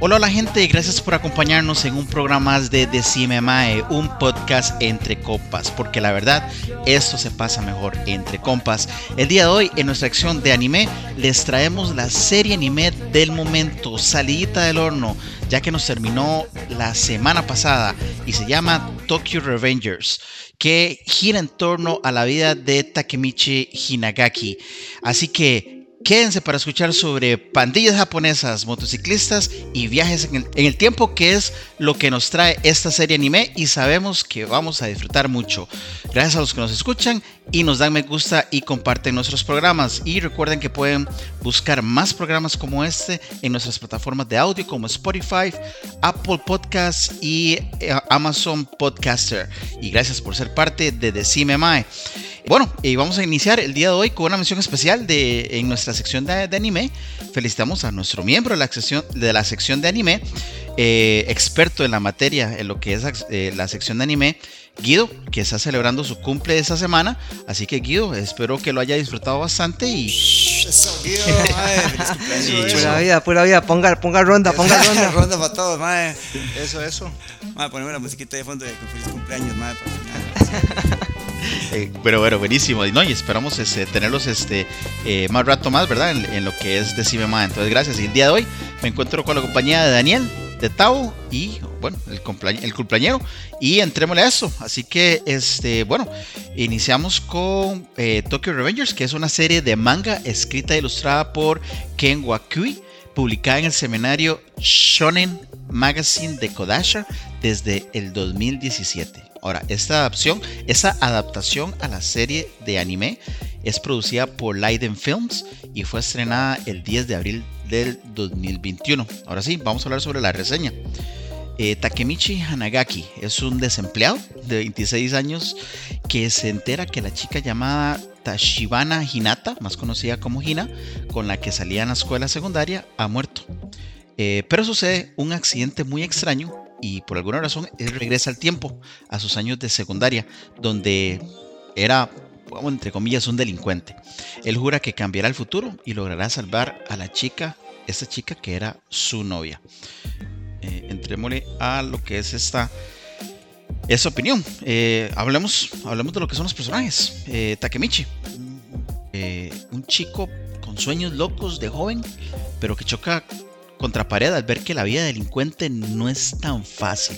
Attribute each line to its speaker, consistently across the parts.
Speaker 1: Hola, hola gente, gracias por acompañarnos en un programa más de Decime Mae, un podcast entre compas, porque la verdad, esto se pasa mejor entre compas. El día de hoy, en nuestra sección de anime, les traemos la serie anime del momento, salidita del horno, ya que nos terminó la semana pasada y se llama Tokyo Revengers, que gira en torno a la vida de Takemichi Hinagaki. Así que Quédense para escuchar sobre pandillas japonesas, motociclistas y viajes en el, tiempo, que es lo que nos trae esta serie anime y sabemos que vamos a disfrutar mucho. Gracias a los que nos escuchan y nos dan me gusta y comparten nuestros programas. Y recuerden que pueden buscar más programas como este en nuestras plataformas de audio como Spotify, Apple Podcasts y eh, Amazon Podcaster. Y gracias por ser parte de Decime Mae. Bueno, y vamos a iniciar el día de hoy con una mención especial de, en nuestra sección de, anime. Felicitamos a nuestro miembro de la sección de, la sección de anime, eh, experto en la materia, en lo que es eh, la sección de anime, Guido, que está celebrando su cumple esta semana. Así que Guido, espero que lo haya disfrutado bastante y...
Speaker 2: Eso, Guido,
Speaker 3: Pura vida, pura vida, ponga, ponga ronda, ponga ronda.
Speaker 2: ronda para todos, madre. Eso, eso. Madre, poneme la musiquita de fondo de feliz cumpleaños, madre.
Speaker 1: Eh, pero bueno, buenísimo. ¿no? Y esperamos este, tenerlos este, eh, más rato más, ¿verdad? En, lo que es Decime Más. Entonces, gracias. Y el día de hoy me encuentro con la compañía de Daniel, de Tau y, bueno, el, el cumpleañero. Y entrémosle a eso. Así que, este, bueno, iniciamos con eh, Tokyo Revengers, que es una serie de manga escrita e ilustrada por Ken Wakui, publicada en el seminario Shonen Magazine de Kodasha desde el 2017. Ahora, esta adaptación, adaptación a la serie de anime es producida por Leiden Films y fue estrenada el 10 de abril del 2021. Ahora sí, vamos a hablar sobre la reseña. Eh, Takemichi Hanagaki es un desempleado de 26 años que se entera que la chica llamada Tashibana Hinata, más conocida como Hina, con la que salía en la escuela secundaria, ha muerto. Eh, pero sucede un accidente muy extraño y por alguna razón él regresa al tiempo, a sus años de secundaria, donde era, entre comillas, un delincuente. Él jura que cambiará el futuro y logrará salvar a la chica, esta chica que era su novia. Eh, entrémosle a lo que es esta, esa opinión. Eh, hablemos, hablemos de lo que son los personajes. Eh, Takemichi, eh, un chico con sueños locos de joven, pero que choca contra pared al ver que la vida de delincuente no es tan fácil.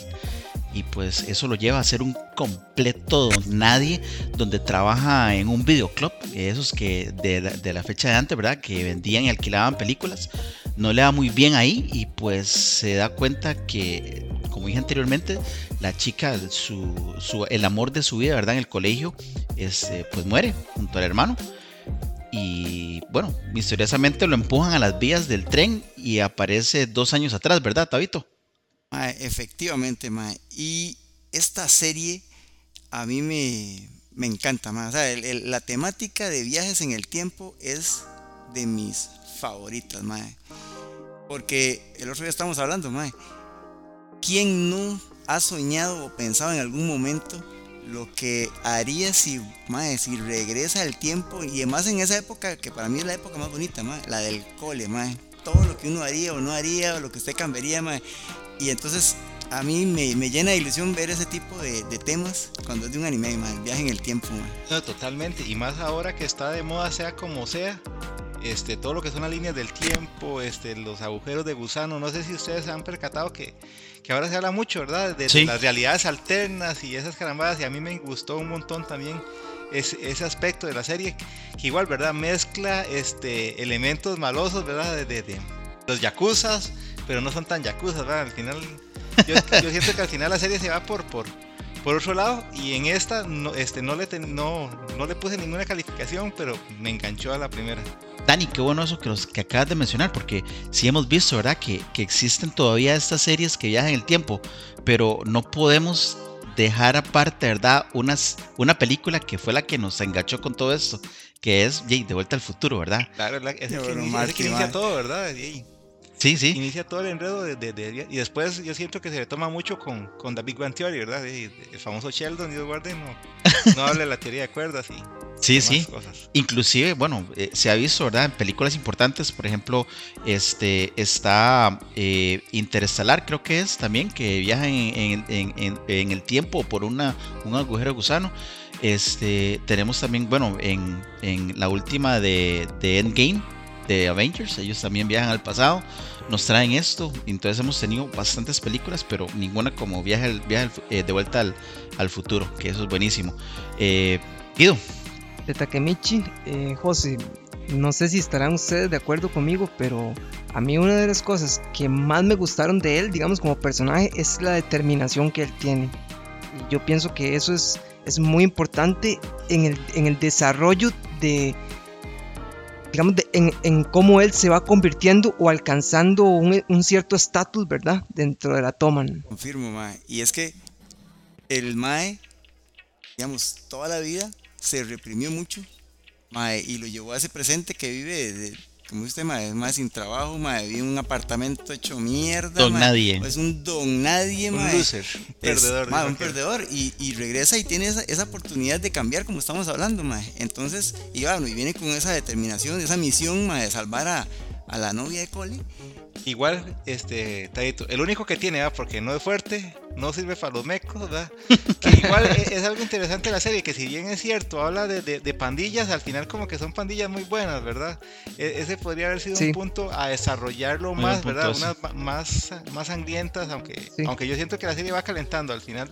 Speaker 1: Y pues eso lo lleva a ser un completo nadie donde trabaja en un videoclub, esos que de, la fecha de antes, ¿verdad? Que vendían y alquilaban películas. No le va muy bien ahí y pues se da cuenta que, como dije anteriormente, la chica, su, el amor de su vida, ¿verdad? En el colegio, este, pues muere junto al hermano y bueno, misteriosamente lo empujan a las vías del tren y aparece dos años atrás, ¿verdad, Tabito?
Speaker 2: efectivamente, mae. Y esta serie a mí me, me encanta, más. O sea, la temática de viajes en el tiempo es de mis favoritas, mae. Porque el otro día estamos hablando, mae. ¿Quién no ha soñado o pensado en algún momento lo que haría si, mae, si regresa el tiempo y además en esa época que para mí es la época más bonita, mae, la del cole, todo lo que uno haría o no haría o lo que usted cambiaría, mae, y entonces a mí me, me, llena de ilusión ver ese tipo de, de, temas cuando es de un anime, mae, viaje en el tiempo.
Speaker 4: No, totalmente, y más ahora que está de moda sea como sea, este, todo lo que son las líneas del tiempo, este, los agujeros de gusano, no sé si ustedes se han percatado que, que ahora se habla mucho, ¿verdad? De, las realidades alternas y esas carambadas, y a mí me gustó un montón también ese, ese aspecto de la serie, que igual, ¿verdad? Mezcla este, elementos malosos, ¿verdad? De, de, los yakuzas, pero no son tan yakuzas, ¿verdad? Al final, yo, yo siento que al final la serie se va por, por, por otro lado, y en esta no, este, no, le no, no le puse ninguna calificación, pero me enganchó a la primera.
Speaker 1: Dani, qué bueno eso que, los, que acabas de mencionar, porque sí hemos visto, ¿verdad? Que, que existen todavía estas series que viajan en el tiempo, pero no podemos dejar aparte, ¿verdad? Unas, una película que fue la que nos enganchó con todo esto, que es Jay, De Vuelta al Futuro, ¿verdad?
Speaker 4: Claro, es, que, inicia, que inicia todo, ¿verdad?
Speaker 1: Sí, sí.
Speaker 4: Inicia todo el enredo de, y después yo siento que se le toma mucho con, con Big Bang Theory, ¿verdad? El famoso Sheldon, Dios guarde, no, no habla de la teoría de cuerdas y
Speaker 1: Sí, sí. Inclusive, bueno, eh, se ha visto, ¿verdad? En películas importantes, por ejemplo, este está eh, Interestelar, creo que es también, que viaja en, en, el tiempo por una, un agujero gusano. Este, tenemos también, bueno, en, la última de, de Endgame, de Avengers, ellos también viajan al pasado, nos traen esto, entonces hemos tenido bastantes películas, pero ninguna como viaje, viaje eh, de vuelta al, futuro, que eso es buenísimo. Eh, Guido.
Speaker 3: De Takemichi, eh, José, no sé si estarán ustedes de acuerdo conmigo, pero a mí una de las cosas que más me gustaron de él, digamos como personaje, es la determinación que él tiene. Y yo pienso que eso es, es muy importante en el, en el desarrollo de, digamos, en, cómo él se va convirtiendo o alcanzando un, cierto estatus, ¿verdad? Dentro de la toma.
Speaker 2: Confirmo, Mae. Y es que el Mae, digamos, toda la vida se reprimió mucho, Mae, y lo llevó a ese presente que vive de, como usted, mae, más sin trabajo, mae, vive en un apartamento hecho mierda.
Speaker 1: Don nadie.
Speaker 2: Es un don nadie,
Speaker 4: Un loser,
Speaker 2: perdedor. un perdedor. Y, regresa y tiene esa, oportunidad de cambiar, como estamos hablando, mae. Entonces, y bueno, y viene con esa determinación, esa misión, mae, de salvar a, a la novia de Cole.
Speaker 4: Igual, este, Tadito, el único que tiene, porque no es fuerte, no sirve para los mecos, ¿verdad? Que igual e, es, algo interesante la serie, que si bien es cierto, habla de, pandillas, al final como que son pandillas muy buenas, ¿verdad? E, ese podría haber sido un punto a desarrollarlo más, ¿verdad? Unas más, más sangrientas, aunque, aunque yo siento que la serie va calentando, al final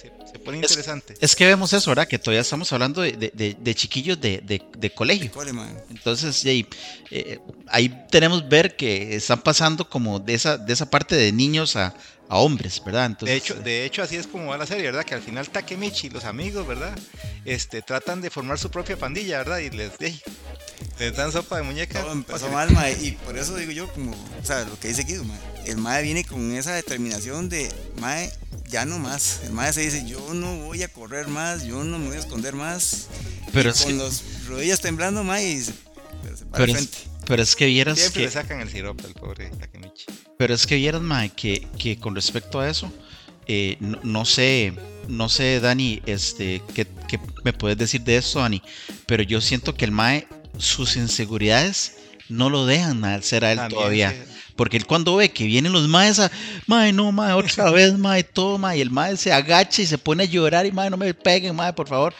Speaker 4: se, pone interesante.
Speaker 1: Es, que vemos eso, ¿verdad? Que todavía estamos hablando de, chiquillos de, colegio. Entonces, eh, ahí tenemos ver que están pasando como de esa, de esa parte de niños a, hombres, ¿verdad?
Speaker 4: Entonces, de, hecho, de hecho, así es como va la serie, ¿verdad? Que al final Takemichi y los amigos, ¿verdad? Este, tratan de formar su propia pandilla, ¿verdad? Y les, les dan sopa de muñeca.
Speaker 2: Todo empezó mal, y por eso digo yo, como, o sea, lo que dice Guido, el mae viene con esa determinación de, mae, ya no más. El maestro se dice, yo no voy a correr más, yo no me voy a esconder más.
Speaker 1: Pero
Speaker 2: con los rodillas temblando, más y
Speaker 1: pero se para pero, es, pero es que vieras
Speaker 4: Siempre
Speaker 1: que...
Speaker 4: le sacan el sirope al pobre Takemichi.
Speaker 1: Pero es que vieras, mae, que, que con respecto a eso, eh, no, sé, no sé, Dani, este, ¿qué, ¿qué, me puedes decir de esto, Dani? Pero yo siento que el mae, sus inseguridades no lo dejan ser a él todavía. Porque él cuando ve que vienen los maes a, mae, no, mae, otra vez, mae, toma, y el mae se agacha y se pone a llorar y mae, no me peguen, mae, por favor.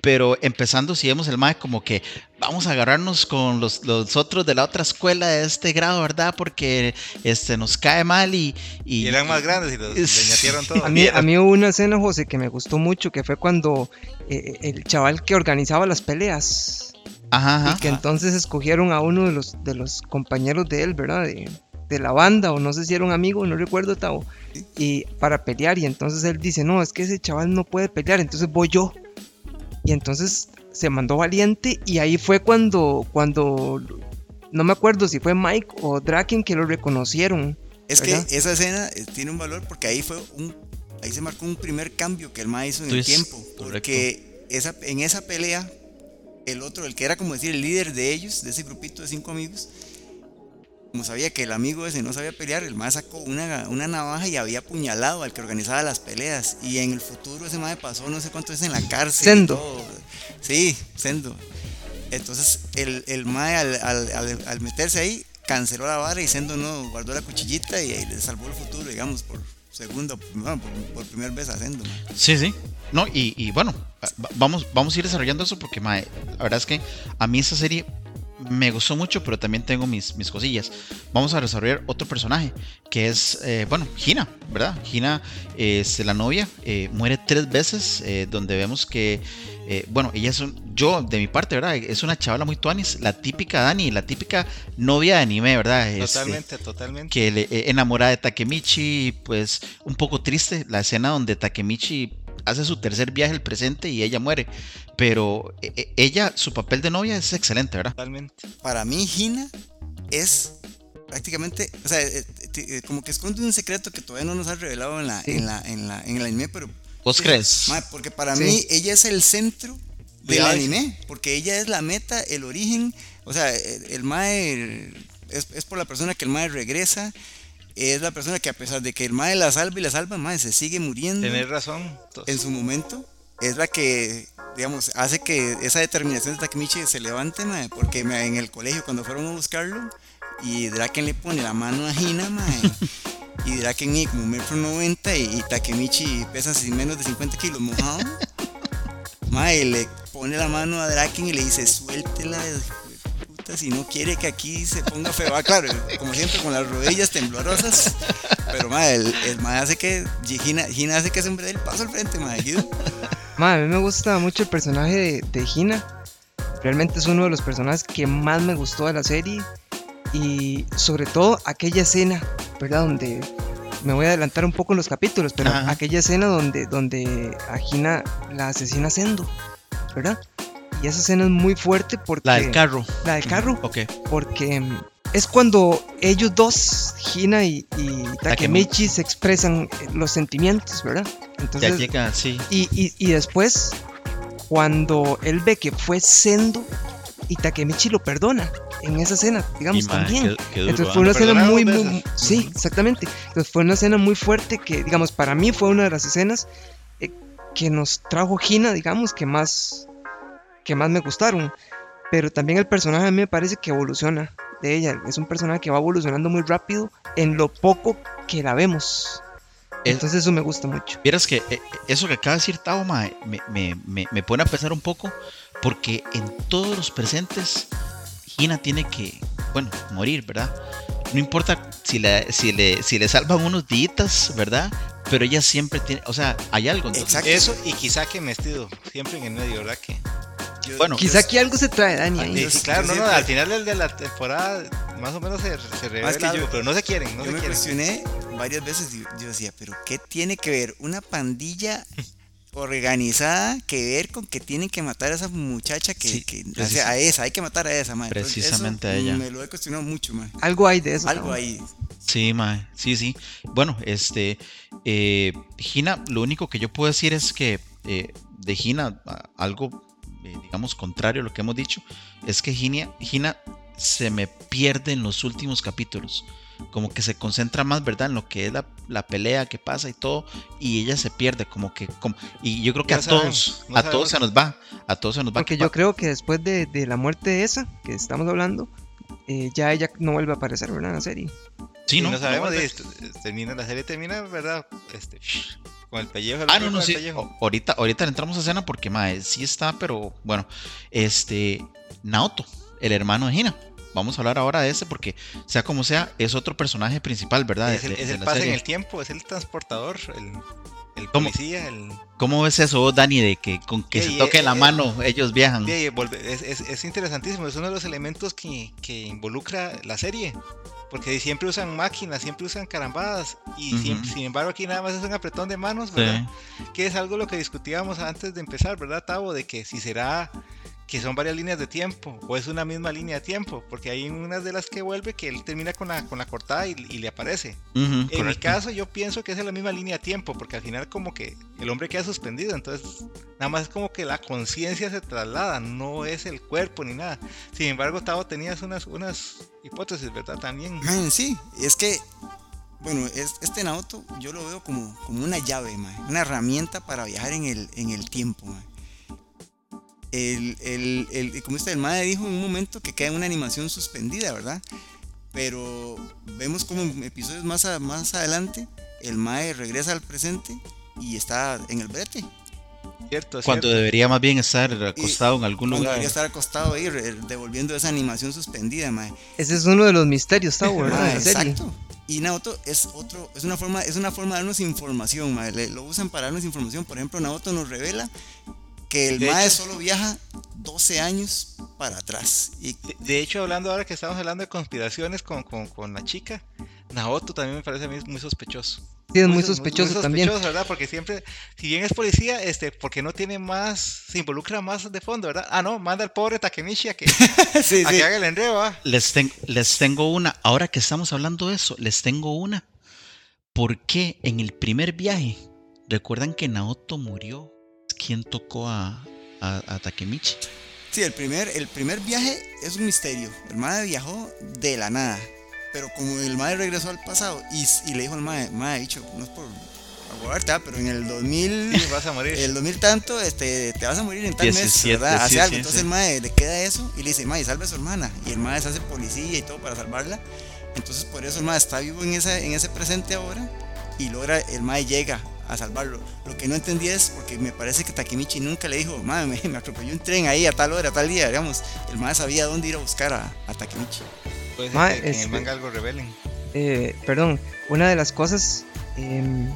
Speaker 1: Pero empezando, si vemos el mae como que vamos a agarrarnos con los, los, otros de la otra escuela de este grado, ¿verdad? Porque este nos cae mal y...
Speaker 4: Y, eran más grandes y los leñatearon todo.
Speaker 3: A mí, a mí hubo una escena, José, que me gustó mucho, que fue cuando eh, el chaval que organizaba las peleas.
Speaker 1: Ajá,
Speaker 3: y que entonces escogieron a uno de los, de los compañeros de él, ¿verdad? De, de la banda, o no sé si era un amigo, no recuerdo, Tavo, y para pelear. Y entonces él dice, no, es que ese chaval no puede pelear, entonces voy yo. Y entonces se mandó valiente y ahí fue cuando, cuando, no me acuerdo si fue Mike o Draken que lo reconocieron.
Speaker 2: Es que esa escena eh, tiene un valor porque ahí fue un, ahí se marcó un primer cambio que el Mike hizo en el tiempo. Porque esa, en esa pelea, el otro, el que era como decir el líder de ellos, de ese grupito de cinco amigos, como sabía que el amigo ese no sabía pelear, el más sacó una, una, navaja y había apuñalado al que organizaba las peleas. Y en el futuro ese mae pasó no sé cuánto es en la cárcel.
Speaker 3: Sendo.
Speaker 2: Sí, Sendo. Entonces el, el mae al, meterse ahí canceló la vara y Sendo no guardó la cuchillita y, le salvó el futuro, digamos, por segundo, por, por primera vez a Sendo.
Speaker 1: Sí, sí. No, y, y, bueno, vamos, vamos a ir desarrollando eso porque mae, la verdad es que a mí esa serie me gustó mucho, pero también tengo mis, mis cosillas. Vamos a desarrollar otro personaje, que es, eh, bueno, Gina, ¿verdad? Gina es la novia, eh, muere tres veces, eh, donde vemos que, bueno, ella es un, yo de mi parte, ¿verdad? Es una chavala muy tuanis, la típica Dani, la típica novia de anime, ¿verdad?
Speaker 4: Este, totalmente, totalmente.
Speaker 1: Que le enamora de Takemichi, pues un poco triste la escena donde Takemichi hace su tercer viaje al presente y ella muere. Pero e, e, ella, su papel de novia es excelente, ¿verdad?
Speaker 2: Totalmente. Para mí, Gina es prácticamente, o sea, eh, eh, como que esconde un secreto que todavía no nos ha revelado en la, en la, en la, en el anime, pero.
Speaker 1: ¿Vos crees?
Speaker 2: porque para mí ella es el centro del anime, porque ella es la meta, el origen, o sea, el, Mae es, es, por la persona que el Mae regresa, es la persona que a pesar de que el Mae la salva y la salva, Mae se sigue muriendo.
Speaker 4: Tenés razón.
Speaker 2: En su momento, es la que, digamos, hace que esa determinación de Takemichi se levante, Mae, porque en el colegio cuando fueron a buscarlo, y Draken le pone la mano a Hina, mae. y Draken mide como metro noventa y, Takemichi pesa menos de 50 kilos mojado. mae, le pone la mano a Draken y le dice, suéltela, puta, si no quiere que aquí se ponga feo. Ah, claro, como siempre con las rodillas temblorosas. Pero mae, el, el hace que, Hina, hace que se dé el paso al frente, mae.
Speaker 3: Mae, a mí me gusta mucho el personaje de, de Hina. Realmente es uno de los personajes que más me gustó de la serie y sobre todo aquella escena, ¿verdad? Donde me voy a adelantar un poco en los capítulos, pero aquella escena donde, donde a Gina la asesina Sendo, ¿verdad? Y esa escena es muy fuerte porque...
Speaker 1: La del carro.
Speaker 3: La del carro.
Speaker 1: Ok.
Speaker 3: Porque mm, es cuando ellos dos, Gina y, Takemichi, se expresan los sentimientos, ¿verdad?
Speaker 1: Entonces, ya llega, sí.
Speaker 3: Y, y, y después, cuando él ve que fue Sendo y Takemichi lo perdona en esa escena, digamos, también. Entonces fue una escena muy, muy, sí, exactamente. Entonces fue una escena muy fuerte que, digamos, para mí fue una de las escenas eh, que nos trajo Gina, digamos, que más, que más me gustaron. Pero también el personaje a mí me parece que evoluciona de ella. Es un personaje que va evolucionando muy rápido en lo poco que la vemos. Entonces eso me gusta mucho.
Speaker 1: Vieras que eh, eso que acaba de decir Tao, me, me, me, me, pone a pensar un poco, porque en todos los presentes Gina tiene que, bueno, morir, ¿verdad? No importa si le, si le, si le salvan unos días, ¿verdad? Pero ella siempre tiene, o sea, hay algo.
Speaker 4: Exacto. Eso y quizá que vestido, siempre en el medio, ¿verdad? Que
Speaker 3: bueno, quizá aquí algo se trae, Dani.
Speaker 4: Ah, sí, claro, no, no, al final de la temporada más o menos se, se revela algo, pero no se quieren. No
Speaker 2: yo
Speaker 4: me
Speaker 2: cuestioné varias veces y yo decía, pero ¿qué tiene que ver una pandilla organizada que ver con que tienen que matar a esa muchacha que, a esa, hay que matar a esa, madre.
Speaker 1: Precisamente a ella.
Speaker 2: Me lo he cuestionado mucho, madre.
Speaker 3: Algo hay de eso.
Speaker 2: Algo hay.
Speaker 1: Sí, madre. Sí, sí. Bueno, este, eh, Gina, lo único que yo puedo decir es que eh, de Gina, algo, eh, digamos, contrario a lo que hemos dicho, es que Gina, Gina se me pierde en los últimos capítulos como que se concentra más, ¿verdad? En lo que es la, pelea que pasa y todo, y ella se pierde, como que, como, y yo creo que a todos, a todos se nos va, a todos se nos va.
Speaker 3: Porque yo creo que después de, la muerte de esa, que estamos hablando, eh, ya ella no vuelve a aparecer, ¿verdad? En la serie.
Speaker 4: Sí, no, sabemos, termina, la serie termina, ¿verdad? Este, con el pellejo.
Speaker 1: ah, no, no, sí. Ahorita, ahorita entramos a escena porque, mae, sí está, pero bueno, este, Naoto, el hermano de Hina vamos a hablar ahora de ese porque, sea como sea, es otro personaje principal, ¿verdad?
Speaker 4: Es el, es el pase en el tiempo, es el transportador, el, el policía, el...
Speaker 1: ¿Cómo ves eso, Dani, de que con que se toque la mano ellos viajan?
Speaker 4: Es, es, interesantísimo, es uno de los elementos que, que, involucra la serie. Porque siempre usan máquinas, siempre usan carambadas. Y sin embargo aquí nada más es un apretón de manos, ¿verdad? Que es algo lo que discutíamos antes de empezar, ¿verdad, Tavo? De que si será que son varias líneas de tiempo o es una misma línea de tiempo, porque hay unas de las que vuelve que él termina con la, con la cortada y, le aparece. en mi caso yo pienso que es la misma línea de tiempo, porque al final como que el hombre queda suspendido, entonces nada más es como que la conciencia se traslada, no es el cuerpo ni nada. Sin embargo, Tavo tenías unas, unas hipótesis, ¿verdad? También.
Speaker 2: sí, es que bueno, este auto yo lo veo como, como una llave, una herramienta para viajar en el, en el tiempo el, el, el, como el madre dijo en un momento que queda una animación suspendida, ¿verdad? Pero vemos como episodios más, más adelante el mae regresa al presente y está en el brete.
Speaker 1: Cierto, Cuando debería más bien estar acostado en algún lugar.
Speaker 2: Debería estar acostado ahí, devolviendo esa animación suspendida, mae.
Speaker 3: Ese es uno de los misterios, está ¿verdad?
Speaker 2: exacto. Y Naoto es otro, es una forma, es una forma de darnos información, mae. lo usan para darnos información. Por ejemplo, Naoto nos revela que el MAE solo viaja 12 años para atrás.
Speaker 4: Y... De, hecho, hablando ahora que estamos hablando de conspiraciones con, con, con la chica, Naoto también me parece a mí muy sospechoso.
Speaker 3: Sí, es muy sospechoso, también.
Speaker 4: ¿verdad? Porque siempre, si bien es policía, este, porque no tiene más, se involucra más de fondo, ¿verdad? Ah, no, manda al pobre Takemichi a que, sí, a que haga el enredo,
Speaker 1: Les, les tengo una, ahora que estamos hablando de eso, les tengo una. ¿Por qué en el primer viaje, recuerdan que Naoto murió? ¿Quién tocó a, a, Takemichi?
Speaker 2: Sí, el primer, el primer viaje es un misterio. El madre viajó de la nada. Pero como el madre regresó al pasado y, le dijo al madre, madre, dicho, no es por aguardarte, pero en el 2000.
Speaker 4: Sí, vas a morir.
Speaker 2: El 2000 tanto, este, te vas a morir en tal mes, ¿verdad? Hace algo. Entonces el madre le queda eso y le dice, madre, salve a su hermana. Y el madre se hace policía y todo para salvarla. Entonces por eso el madre está vivo en, esa, en ese presente ahora y logra, el madre llega a salvarlo. Lo que no entendí es porque me parece que Takemichi nunca le dijo, madre, me, atropelló un tren ahí a tal hora, a tal día, digamos. El madre sabía dónde ir a buscar a, a Takemichi.
Speaker 4: Puede ser que, en el este, manga algo revelen.
Speaker 3: Eh, perdón, una de las cosas em,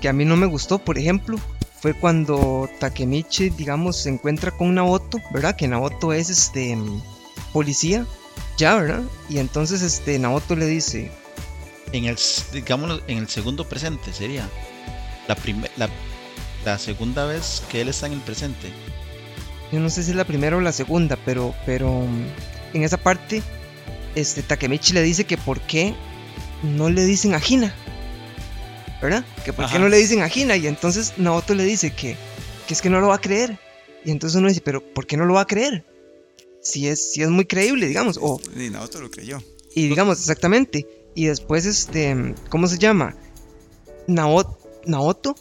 Speaker 3: que a mí no me gustó, por ejemplo, fue cuando Takemichi, digamos, se encuentra con Naoto, ¿verdad? Que Naoto es este em, policía, ya, ¿verdad? Y entonces este Naoto le dice,
Speaker 1: en el digamos en el segundo presente sería la la, la segunda vez que él está en el presente.
Speaker 3: Yo no sé si es la primera o la segunda, pero pero en esa parte este Takemichi le dice que por qué no le dicen a Hina. ¿Verdad? Que por qué no le dicen a Hina y entonces Naoto le dice que, que es que no lo va a creer. Y entonces uno dice, pero ¿por qué no lo va a creer? Si es, si es muy creíble, digamos. O,
Speaker 2: y Naoto lo creyó.
Speaker 3: Y digamos, exactamente. Y después, este, ¿cómo se llama? Naoto, Naoto,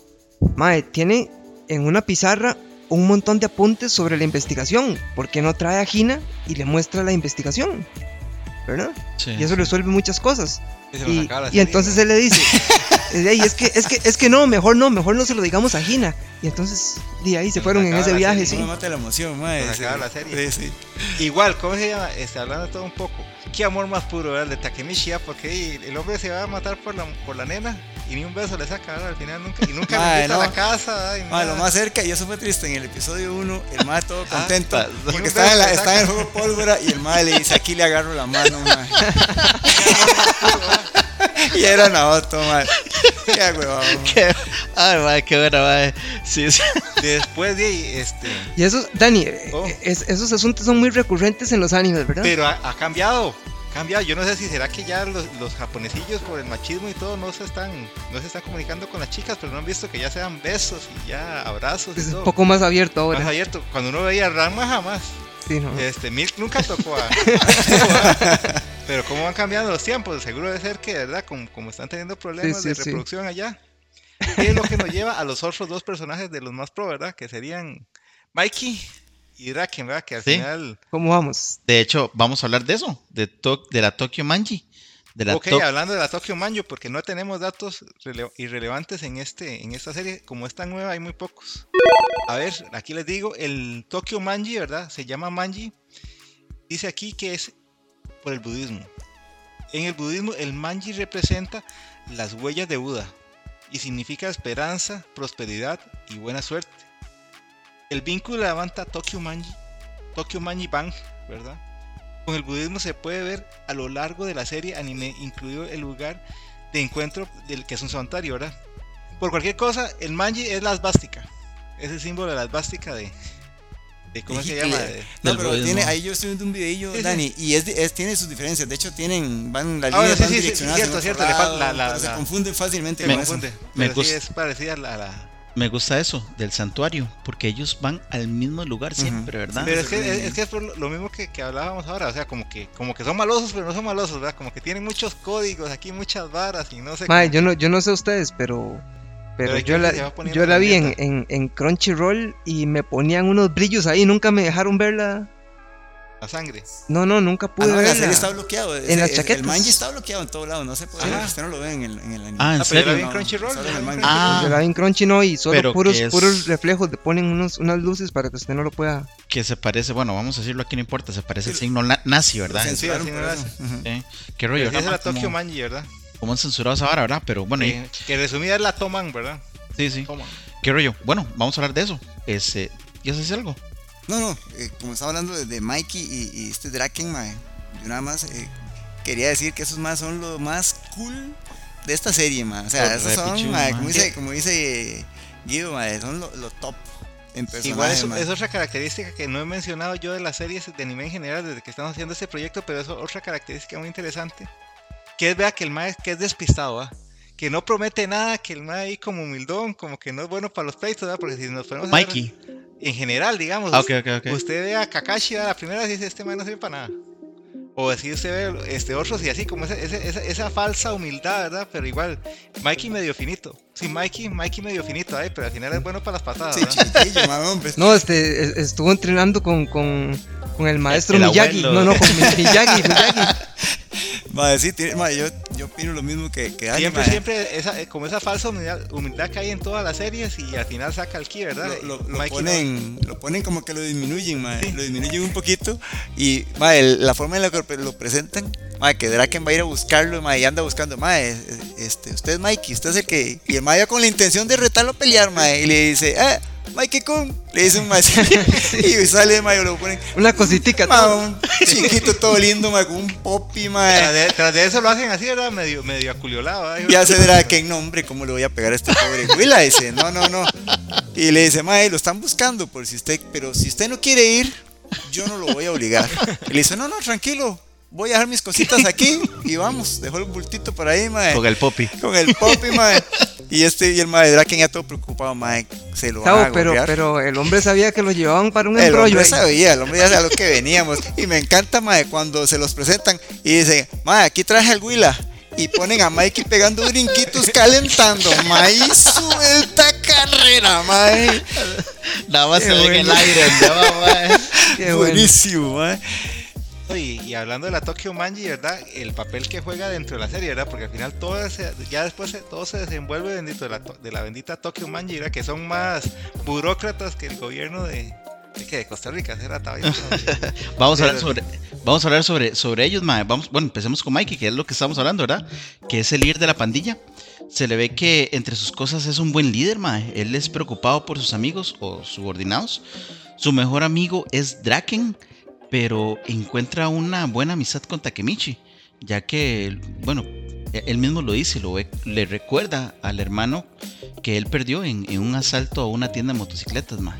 Speaker 3: mae, tiene en una pizarra un montón de apuntes sobre la investigación. ¿Por qué no trae a Gina y le muestra la investigación? ¿Verdad? y eso resuelve muchas cosas. Y, y, entonces él le dice, es que, es que, es que no, mejor no, mejor no se lo digamos a Gina. Y entonces, de ahí se fueron en ese viaje, sí.
Speaker 2: No mata la emoción, madre.
Speaker 4: la serie. Igual, ¿cómo se llama? Este, hablando todo un poco. Qué amor más puro, ¿verdad? El de Takemichi, porque el hombre se va a matar por la, por la nena y ni un beso le saca. Al final nunca, y nunca le invita a la casa.
Speaker 2: lo más cerca, y eso fue triste, en el episodio 1, el madre todo ah, contento, porque está en, la, está en el juego pólvora y el madre le dice, aquí le agarro la mano, madre. y era Naoto, madre. Qué huevón.
Speaker 1: Ay, madre, qué buena, madre. Sí, sí.
Speaker 4: Después de ahí, este.
Speaker 3: Y eso, Dani, oh. esos asuntos son muy recurrentes en los animes, ¿verdad?
Speaker 4: Pero ha, ha cambiado cambiado. Yo no sé si será que ya los, los, japonesillos por el machismo y todo no se están no se están comunicando con las chicas, pero no han visto que ya se dan besos y ya abrazos.
Speaker 3: Es un poco más abierto ahora.
Speaker 4: Más abierto. Cuando uno veía Ranma jamás.
Speaker 3: Sí, no.
Speaker 4: Este, Milk nunca tocó a... pero cómo van cambiando los tiempos, seguro debe ser que, ¿verdad? Como, como están teniendo problemas de reproducción allá. ¿Qué es lo que nos lleva a los otros dos personajes de los más pro, ¿verdad? Que serían Mikey y Draken, ¿verdad? Que al final.
Speaker 3: ¿Cómo vamos?
Speaker 1: De hecho, vamos a hablar de eso, de, de la Tokyo Manji. De la
Speaker 4: ok, hablando de la Tokyo Manji, porque no tenemos datos irrelevantes en, este, en esta serie. Como es tan nueva, hay muy pocos. A ver, aquí les digo, el Tokyo Manji, ¿verdad? Se llama Manji. Dice aquí que es por el budismo. En el budismo, el Manji representa las huellas de Buda y significa esperanza, prosperidad y buena suerte. El vínculo levanta Tokyo Manji, Tokyo Manji Bank, ¿verdad? Con el budismo se puede ver a lo largo de la serie anime, incluido el lugar de encuentro del que es un santuario, ¿verdad? Por cualquier cosa, el manji es la asbástica. Es el símbolo de la asbástica de, de ¿cómo se llama?
Speaker 2: no, pero tiene, ahí yo estoy viendo un videillo, Dani, y es, tiene sus diferencias. De hecho, tienen, van la línea ah, sí, sí, cierto, cierto, se confunde fácilmente.
Speaker 4: Me, confunde. Me gusta. es parecida a la
Speaker 1: me gusta eso del santuario, porque ellos van al mismo lugar siempre, ¿verdad?
Speaker 4: Pero es que es, que es lo mismo que, que, hablábamos ahora, o sea, como que como que son malosos, pero no son malosos, ¿verdad? Como que tienen muchos códigos, aquí muchas varas y no sé.
Speaker 3: Mae, yo no yo no sé ustedes, pero pero, yo, la, yo la vi en, en, en, Crunchyroll y me ponían unos brillos ahí, nunca me dejaron verla
Speaker 4: sangre.
Speaker 3: No, no, nunca pude ah,
Speaker 2: ver. está bloqueado. En las chaquetas. El manji está bloqueado en todo lado, no se puede ver. Usted no lo ve en el, en el anime.
Speaker 1: Ah, ¿en ah, serio?
Speaker 4: Yo la vi en Crunchyroll.
Speaker 3: Ah, yo la vi en Crunchy no, y solo puros, puros reflejos, le ponen unos, unas luces para que usted no lo pueda.
Speaker 1: Que se parece, bueno, vamos a decirlo aquí, no importa, se parece el signo nazi, ¿verdad?
Speaker 4: Sí, nazi.
Speaker 1: Qué rollo,
Speaker 4: ¿no? Es la Tokyo Manji, ¿verdad?
Speaker 1: Como han censurado esa vara, ¿verdad? Pero bueno.
Speaker 4: Que resumida es la Toman, ¿verdad?
Speaker 1: Sí, sí. Qué rollo. Bueno, vamos a hablar de eso. Este, ¿Ya se algo?
Speaker 2: No, no, eh, como estaba hablando de, Mikey y, este Draken, yo nada más eh, quería decir que esos más son los más cool de esta serie, ma. O sea, esos son, como, dice, como dice Guido, ma, son los lo top.
Speaker 4: Igual es, es, otra característica que no he mencionado yo de las series de anime en general desde que estamos haciendo este proyecto, pero es otra característica muy interesante. Que es vea que el mae que es despistado, ¿va? que no promete nada, que el mae ahí como humildón, como que no es bueno para los pleitos, ¿verdad? porque si nos ponemos
Speaker 1: Mikey.
Speaker 4: En general, digamos,
Speaker 1: ah, okay, okay, okay.
Speaker 4: usted ve a Kakashi a la primera y dice, este mae no sirve para nada. O así usted ve este, otros y así, como esa, esa, esa, falsa humildad, ¿verdad? Pero igual, Mikey medio finito. Sí, Mikey, Mikey medio finito, ¿eh? pero al final es bueno para las patadas. Sí,
Speaker 3: no, este, estuvo entrenando con, con, con el maestro Miyagi. No, no, con Miyagi, Miyagi.
Speaker 2: Madre, sí, tiene, madre, yo, yo opino lo mismo que, que
Speaker 4: Siempre, siempre, esa, eh, como esa falsa humildad, humildad, que hay en todas las series y al final saca el ki, ¿verdad?
Speaker 2: Lo, lo, ponen, lo ponen como que lo disminuyen, madre, lo disminuyen un poquito y madre, la forma en la que lo presentan, madre, que Draken va a ir a buscarlo madre, y anda buscando, madre, este, usted es Mikey, usted es el que... Y el madre con la intención de retarlo a pelear, madre, y le dice, eh, Mikey Kun, le dice un maestro y sale Mayo, lo ponen.
Speaker 3: Una cositica,
Speaker 2: un chiquito todo lindo, ma, con un popi, ma.
Speaker 4: Tras de, eso lo hacen así, era medio, medio aculiolado.
Speaker 2: ¿eh? Ya se dirá que nombre, ¿cómo le voy a pegar a este pobre Willa? Dice, no, no, no. Y le dice, ma, lo están buscando por si usted, pero si usted no quiere ir, yo no lo voy a obligar. Y le dice, no, no, tranquilo, voy a dejar mis cositas aquí y vamos, dejó el bultito por ahí, mae.
Speaker 1: Con el popi.
Speaker 2: Con el popi, mae. Y este y el mae Draken ya todo preocupado, mae, se lo va a
Speaker 3: pero, pero el hombre sabía que lo llevaban para un embrollo.
Speaker 2: El hombre sabía, el hombre ya sabía lo que veníamos. Y me encanta, mae, cuando se los presentan y dicen, mae, aquí traje el Huila. Y ponen a Mikey pegando brinquitos calentando. Mae, suelta carrera, mae.
Speaker 1: Nada más se ve en el aire, mae.
Speaker 2: Qué Buenísimo, mae.
Speaker 4: Y, hablando de la Tokyo Manji, ¿verdad? El papel que juega dentro de la serie, ¿verdad? Porque al final todo ya después todo se desenvuelve de la, de la bendita Tokyo Manji, ¿verdad? Que son más burócratas que el gobierno de, de Costa Rica, ¿será?
Speaker 1: vamos a hablar sobre, vamos a hablar sobre, sobre ellos, Vamos, bueno, empecemos con Mikey, que es lo que estamos hablando, ¿verdad? Que es el líder de la pandilla. Se le ve que entre sus cosas es un buen líder, mae. Él es preocupado por sus amigos o subordinados. Su mejor amigo es Draken pero encuentra una buena amistad con Takemichi, ya que, bueno, e-, él mismo lo dice, lo le recuerda al hermano que él perdió en, un asalto a una tienda de motocicletas, ma.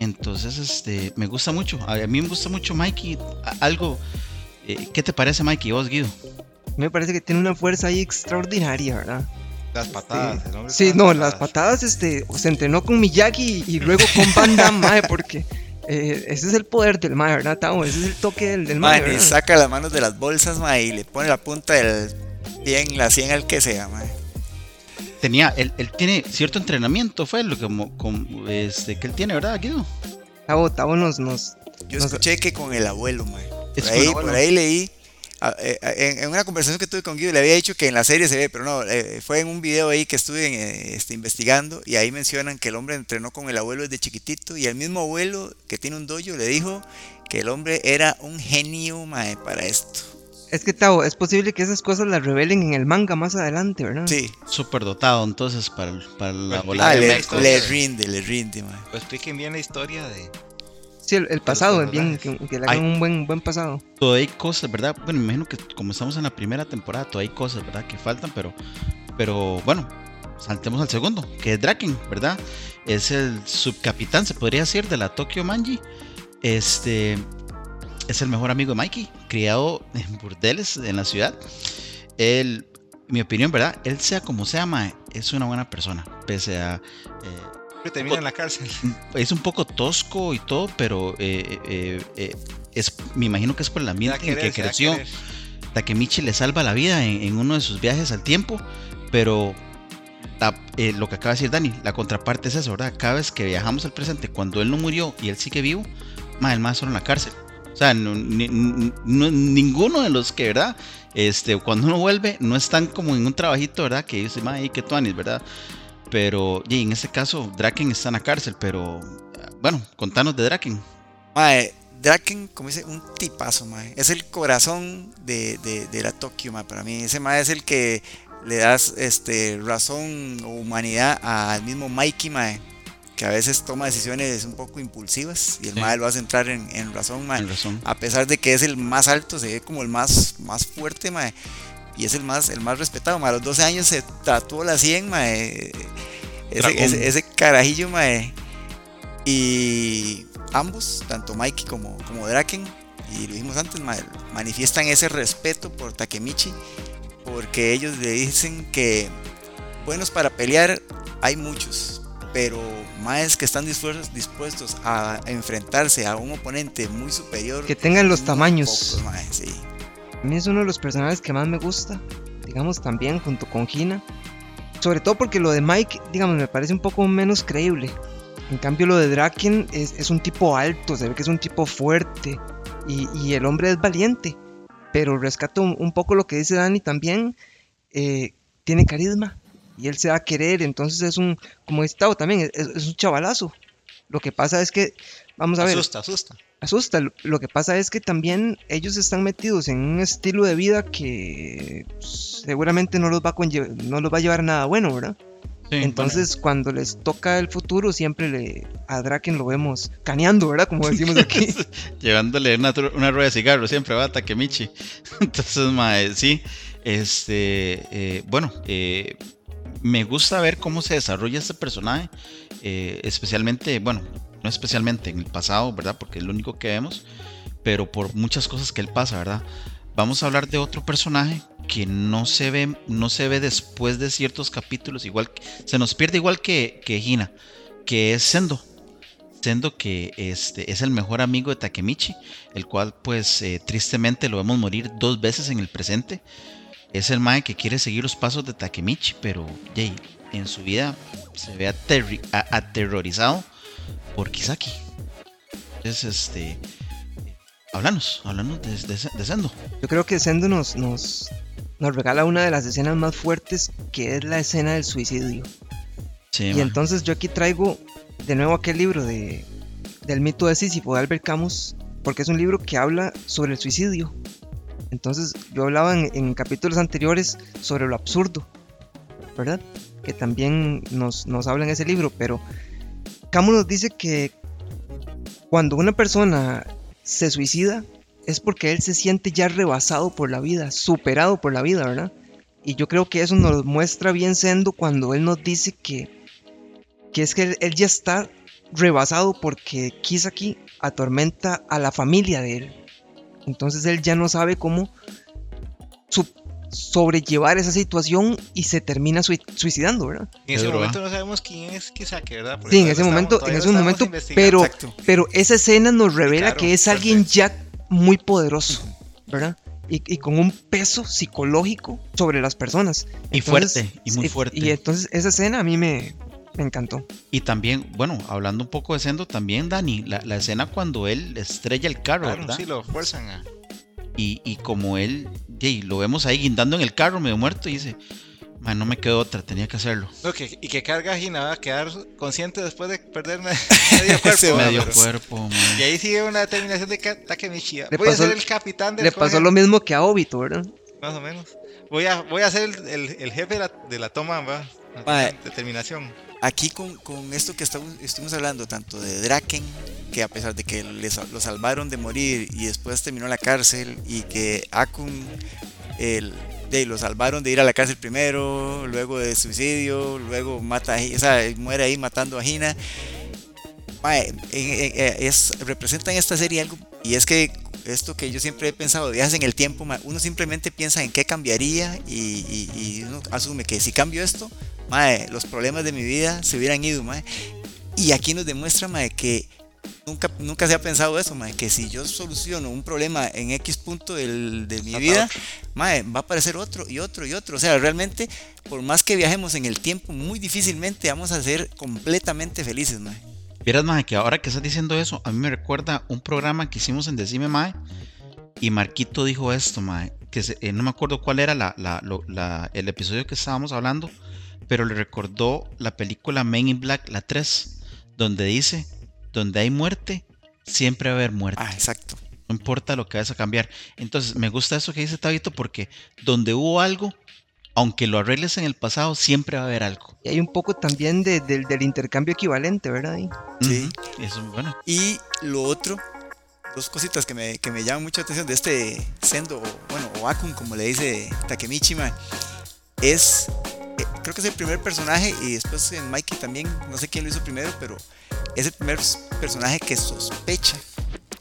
Speaker 1: Entonces, este, me gusta mucho, a mí me gusta mucho Mikey, algo, eh, ¿qué te parece Mikey, vos Guido?
Speaker 3: Me parece que tiene una fuerza ahí extraordinaria, ¿verdad?
Speaker 4: Las patadas.
Speaker 3: Sí, no, las patadas, este, se entrenó con Miyagi y, luego con Van Damme, porque eh, ese es el poder del mae, ¿verdad, Tamo? Ese es el toque del, del mae.
Speaker 2: y saca las manos de las bolsas, mae, y le pone la punta del bien, la 100 al que sea, mae.
Speaker 1: Tenía, él, él tiene cierto entrenamiento, fue lo que, como, este, que él tiene, ¿verdad, Guido?
Speaker 3: Tavo, Tavo nos, nos.
Speaker 2: Yo escuché que con el abuelo, mae. Por ahí, por ahí leí en, una conversación que tuve con Guido le había dicho que en la serie se ve, pero no, eh, fue en un video ahí que estuve este, investigando y ahí mencionan que el hombre entrenó con el abuelo desde chiquitito y el mismo abuelo que tiene un dojo le dijo que el hombre era un genio mae, para esto.
Speaker 3: Es que Tao, es posible que esas cosas las revelen en el manga más adelante, ¿verdad?
Speaker 2: Sí.
Speaker 1: Súper dotado entonces para, para la
Speaker 2: pues, Ah, le, le, rinde, le rinde, mae.
Speaker 4: Pues expliquen bien la historia de,
Speaker 3: Sí, el, pasado, es bien, que, le hagan un buen, buen pasado.
Speaker 1: Todavía hay cosas, ¿verdad? Bueno, me imagino que como estamos en la primera temporada, todavía hay cosas, ¿verdad? Que faltan, pero, pero bueno, saltemos al segundo, que es Draken, ¿verdad? Es el subcapitán, se podría decir, de la Tokyo Manji. Este es el mejor amigo de Mikey, criado en burdeles en la ciudad. Él, mi opinión, ¿verdad? Él sea como sea, es una buena persona, pese a... Eh,
Speaker 4: termina en la cárcel.
Speaker 1: Es un poco tosco y todo, pero eh, eh, eh, es, me imagino que es por el ambiente en que creció. Takemichi le salva la vida en, uno de sus viajes al tiempo, pero lo que acaba de decir Dani, la contraparte es eso, ¿verdad? Cada vez que viajamos al presente, cuando él no murió y él sigue vivo, más el más solo en la cárcel. O sea, ninguno de los que, ¿verdad? Este, cuando uno vuelve, no están como en un trabajito, ¿verdad? Que dice, ma, que tú ¿verdad? Pero, y en este caso, Draken está en la cárcel, pero bueno, contanos de Draken.
Speaker 2: Mae, Draken, como dice, un tipazo, mae. Es el corazón de, la Tokio, mae, para mí. Ese mae es el que le das este, razón o humanidad al mismo Mikey, mae, que a veces toma decisiones un poco impulsivas y el mae lo hace entrar en, razón, mae. A pesar de que es el más alto, se ve como el más, más fuerte, mae y es el más, el más respetado. A los 12 años se tatuó la 100, mae. Ese, ese, carajillo, mae. Y ambos, tanto Mikey como, como Draken, y lo dijimos antes, manifiestan ese respeto por Takemichi, porque ellos le dicen que buenos para pelear hay muchos, pero más que están dispuestos, a enfrentarse a un oponente muy superior.
Speaker 3: Que tengan los tamaños. A mí es uno de los personajes que más me gusta, digamos también junto con Gina. Sobre todo porque lo de Mike, digamos, me parece un poco menos creíble. En cambio, lo de Draken es, un tipo alto, se ve que es un tipo fuerte y, el hombre es valiente. Pero rescato un, poco lo que dice Dani también, eh, tiene carisma y él se va a querer, entonces es un, como he estado también, es, un chavalazo. Lo que pasa es que, vamos a ver.
Speaker 4: Asusta, asusta.
Speaker 3: Asusta. Lo que pasa es que también ellos están metidos en un estilo de vida que seguramente no los va a, no los va a llevar nada bueno, ¿verdad? Entonces, cuando les toca el futuro, siempre le, a Draken lo vemos caneando, ¿verdad? Como decimos aquí.
Speaker 1: Llevándole una, rueda de cigarro, siempre va a Takemichi. Entonces, mae, sí. Este, eh, bueno, eh, me gusta ver cómo se desarrolla este personaje, eh, especialmente, bueno, no especialmente en el pasado, ¿verdad? Porque es lo único que vemos, pero por muchas cosas que él pasa, ¿verdad? Vamos a hablar de otro personaje que no se ve, no se ve después de ciertos capítulos, igual se nos pierde igual que, que Hina, que es Sendo. Sendo que este, es el mejor amigo de Takemichi, el cual pues eh, tristemente lo vemos morir dos veces en el presente. Es el Mae que quiere seguir los pasos de Takemichi, pero Jay, en su vida se ve aterrorizado por Kisaki. Entonces, este, Háblanos, háblanos de, Sendo.
Speaker 3: Yo creo que Sendo nos, nos, nos regala una de las escenas más fuertes, que es la escena del suicidio. Sí, y entonces yo aquí traigo de nuevo aquel libro de, del mito de Sísifo de Albert Camus, porque es un libro que habla sobre el suicidio. Entonces yo hablaba en, en capítulos anteriores sobre lo absurdo, ¿verdad? Que también nos, nos habla en ese libro, pero Camus nos dice que cuando una persona se suicida es porque él se siente ya rebasado por la vida, superado por la vida, ¿verdad? Y yo creo que eso nos muestra bien Sendo cuando él nos dice que, que es que él, ya está rebasado porque Kisaki atormenta a la familia de él. Entonces él ya no sabe cómo sobrellevar esa situación y se termina suicidando, ¿verdad?
Speaker 4: En ese momento no sabemos quién es Kisaki, ¿verdad?
Speaker 3: sí, en ese momento, en ese momento, pero, pero esa escena nos revela que es alguien ya muy poderoso, ¿verdad? Y, con un peso psicológico sobre las personas.
Speaker 1: Y fuerte, y muy fuerte.
Speaker 3: Y, entonces esa escena a mí me, encantó.
Speaker 1: Y también, bueno, hablando un poco de Sendo, también Dani, la, escena cuando él estrella el carro, ¿verdad?
Speaker 4: Sí, lo fuerzan a...
Speaker 1: Y, como él, lo vemos ahí guindando en el carro medio muerto y dice, no me quedó otra, tenía que hacerlo.
Speaker 4: y que carga Gina va a quedar consciente después de perder medio cuerpo.
Speaker 1: medio cuerpo
Speaker 4: Y ahí sigue una determinación de Takemichi. Voy a ser el capitán del
Speaker 3: Le pasó lo mismo que a Obito, ¿verdad?
Speaker 4: Más o menos. Voy a, voy a ser el, jefe de la, toma, ¿va? determinación.
Speaker 2: Aquí con, esto que estamos, estuvimos hablando, tanto de Draken, que a pesar de que lo salvaron de morir y después terminó en la cárcel, y que Akun el, de, lo salvaron de ir a la cárcel primero, luego de suicidio, luego mata o sea, muere ahí matando a Hina. es, representa en esta serie algo, y es que esto que yo siempre he pensado, viajes en el tiempo, uno simplemente piensa en qué cambiaría y, uno asume que si cambio esto, los problemas de mi vida se hubieran ido. Y aquí nos demuestra que Nunca, nunca se ha pensado eso, que si yo soluciono un problema en X punto del, de mi vida, va a aparecer otro y otro y otro. O sea, realmente, por más que viajemos en el tiempo, muy difícilmente vamos a ser completamente felices. Mae.
Speaker 1: Vieras, mae, que ahora que estás diciendo eso, a mí me recuerda un programa que hicimos en Decime Mae, y Marquito dijo esto, mae, que eh, no me acuerdo cuál era la, el episodio que estábamos hablando, pero le recordó la película Men in Black, la 3, donde dice donde hay muerte, siempre va a haber muerte.
Speaker 2: Ah, exacto.
Speaker 1: No importa lo que vayas a cambiar. Entonces, me gusta eso que dice Tabito porque donde hubo algo, aunque lo arregles en el pasado, siempre va a haber algo.
Speaker 3: Y hay un poco también del intercambio equivalente, ¿verdad?
Speaker 2: Sí. Eso es bueno. Y lo otro, dos cositas que me, que me llaman mucha atención de este Sendo, bueno, o Akun, como le dice Takemichi, mae, es, eh, creo que es el primer personaje y después en Mikey también, no sé quién lo hizo primero, pero es el primer personaje que sospecha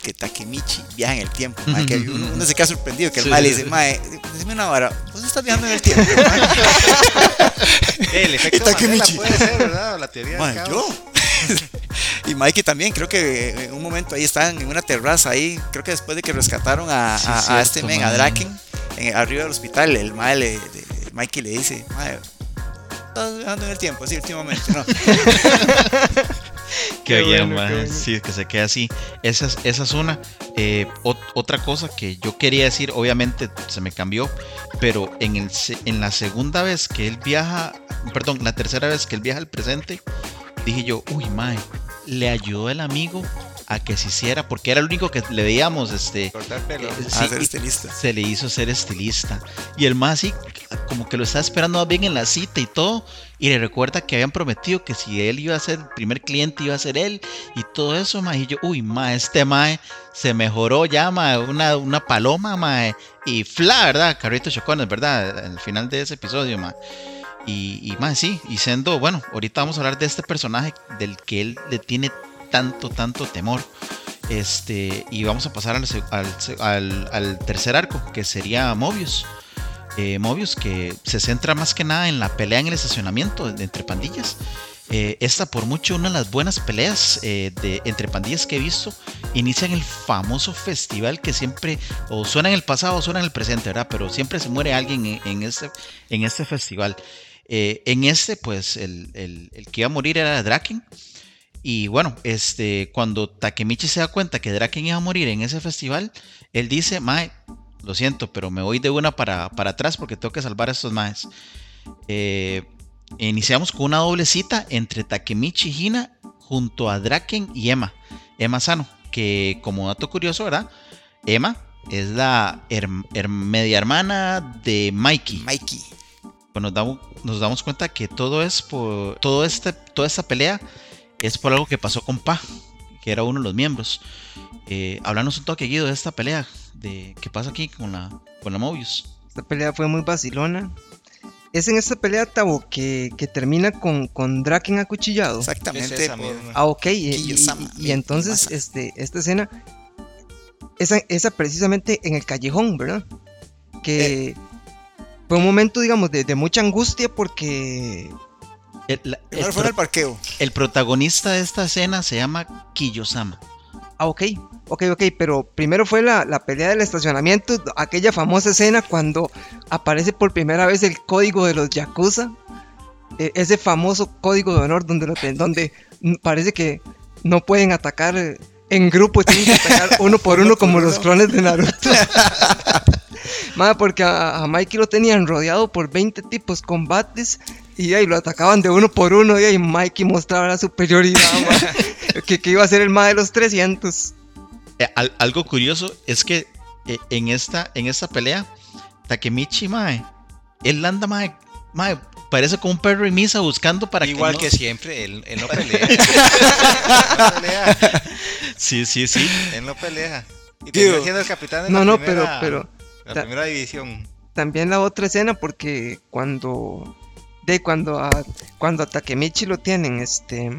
Speaker 2: que Takemichi viaja en el tiempo. mae, que uno, uno se queda sorprendido que el
Speaker 1: Sí,
Speaker 2: mal le dice, mae, dime una vara, vos estás viajando en el tiempo. mae?"
Speaker 4: El efecto
Speaker 2: Y Takemichi.
Speaker 4: Mandela puede ser, ¿verdad? O la teoría del
Speaker 2: Mae,
Speaker 4: caos.
Speaker 2: yo. y Mikey también, creo que en un momento ahí estaban en una terraza ahí, creo que después de que rescataron a,
Speaker 1: Sí,
Speaker 2: a- a
Speaker 1: cierto,
Speaker 2: este men, a. Draken, en- arriba del hospital, el mae le- de- Mikey le dice, mae, estás viajando en el tiempo, así últimamente, ¿no?
Speaker 1: Qué,
Speaker 3: Qué
Speaker 1: bien,
Speaker 3: bueno,
Speaker 1: mae.
Speaker 3: qué bueno.
Speaker 1: Sí, que se quede así. Esa es, esa es una. Eh, ot- otra cosa que yo quería decir, obviamente se me cambió, pero en, el, en la segunda vez que él viaja, perdón, la tercera vez que él viaja al presente, dije yo, uy, mae, le ayudó el amigo a que se hiciera, porque era el único que le veíamos, este,
Speaker 4: Cortar pelo.
Speaker 1: eh,
Speaker 2: A
Speaker 1: sí,
Speaker 2: ser
Speaker 1: y-
Speaker 2: estilista.
Speaker 1: se le hizo ser estilista. Y el más así, como que lo estaba esperando más bien en la cita y todo. Y le recuerda que habían prometido que si él iba a ser el primer cliente, iba a ser él. Y todo eso, ma. Y yo, uy, ma, este mae se mejoró ya, ma. Una, una paloma, ma. Y fla, ¿verdad? Carrito Chocones, ¿verdad? Al final de ese episodio, ma. Y, y más, sí, y siendo, bueno, ahorita vamos a hablar de este personaje del que él le tiene tanto, tanto temor. Este, y vamos a pasar al, al al- tercer arco, que sería Mobius. Eh, Mobius, que se centra más que nada en la pelea en el estacionamiento entre pandillas. Eh, esta, por mucho, una de las buenas peleas eh, de, entre pandillas que he visto. Inicia en el famoso festival que siempre, o suena en el pasado o suena en el presente, ¿verdad? Pero siempre se muere alguien en, en este, en este festival. Eh, en este, pues, el, el- el que iba a morir era Draken. Y bueno, este, cuando Takemichi se da cuenta que Draken iba a morir en ese festival, él dice, Mae, lo siento, pero me voy de una para, para atrás porque tengo que salvar a estos maes. Eh, iniciamos con una doble cita entre Takemichi y Hina junto a Draken y Emma. Emma Sano, que como dato curioso, ¿verdad? Emma es la her- her- media hermana de Mikey.
Speaker 2: Mikey.
Speaker 1: Pues nos damos, nos damos cuenta que todo es por todo este, toda esta pelea es por algo que pasó con Pa, que era uno de los miembros. Eh, háblanos un toque Guido de esta pelea, de qué pasa aquí con la, con la Mobius.
Speaker 3: Esta pelea fue muy vacilona. Es en esta pelea, Tabo, que, que termina con, con Draken acuchillado.
Speaker 2: Exactamente.
Speaker 4: Es esa
Speaker 2: por-
Speaker 4: misma.
Speaker 3: Ah, ok. Y, y-
Speaker 2: Kiyosama,
Speaker 3: y- y entonces, este, esta escena, esa, esa precisamente en el callejón, ¿verdad? Que fue un momento, digamos, de, de mucha angustia porque...
Speaker 1: El, la- el
Speaker 2: Primero fue en el parqueo.
Speaker 1: el protagonista de esta escena se llama Kiyosama.
Speaker 3: Ah, ok, ok, ok, pero primero fue la, la pelea del estacionamiento, aquella famosa escena cuando aparece por primera vez el código de los Yakuza, e- ese famoso código de honor donde, donde parece que no pueden atacar eh, en grupo, tienen que atacar uno por uno como los clones de Naruto. Madre, porque a, a Mikey lo tenían rodeado por 20 tipos combates y ahí lo atacaban de uno por uno y ahí Mikey mostraba la superioridad, que, que iba a ser el más de los 300.
Speaker 1: Eh, al- algo curioso es que eh, en, esta, en esta pelea, Takemichi, mae, él anda, mae, mae, parece como un perro en misa buscando para
Speaker 4: Igual
Speaker 1: no-
Speaker 4: que siempre, él, él no pelea. él no pelea.
Speaker 1: Sí, sí, sí.
Speaker 4: Él no pelea. Y terminó siendo el capitán de
Speaker 3: No,
Speaker 4: la
Speaker 3: no,
Speaker 4: primera,
Speaker 3: pero, pero
Speaker 4: la primera división.
Speaker 3: también la otra escena porque cuando de cuando a cuando a Takemichi lo tienen este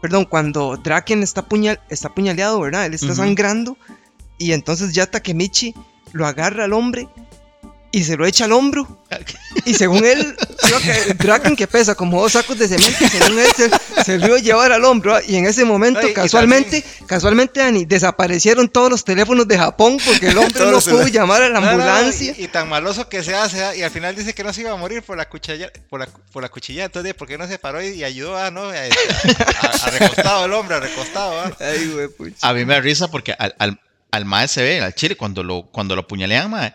Speaker 3: perdón cuando Draken está puñal está puñaleado verdad él está sangrando y entonces ya Takemichi lo agarra al hombre y se lo echa al hombro y según él creo que Draken que pesa como dos sacos de cemento según él se, se lo iba a llevar al hombro y en ese momento
Speaker 4: Ay,
Speaker 3: casualmente casualmente Dani desaparecieron todos los teléfonos de Japón porque el hombre no pudo llamar a la
Speaker 4: No, no, no,
Speaker 3: ambulancia
Speaker 4: y, y tan maloso que se hace, y al final dice que no se iba a morir por la cuchilla, por la, por la cuchilla. Entonces, ¿por qué no se paró y, y ayudó a, no? A, a- a recostado el hombre, a recostado, ¿ah?
Speaker 3: Ay, güey.
Speaker 1: A mí me da risa porque al, al, al mae se ve, al chile, cuando lo, cuando lo puñalean, mae,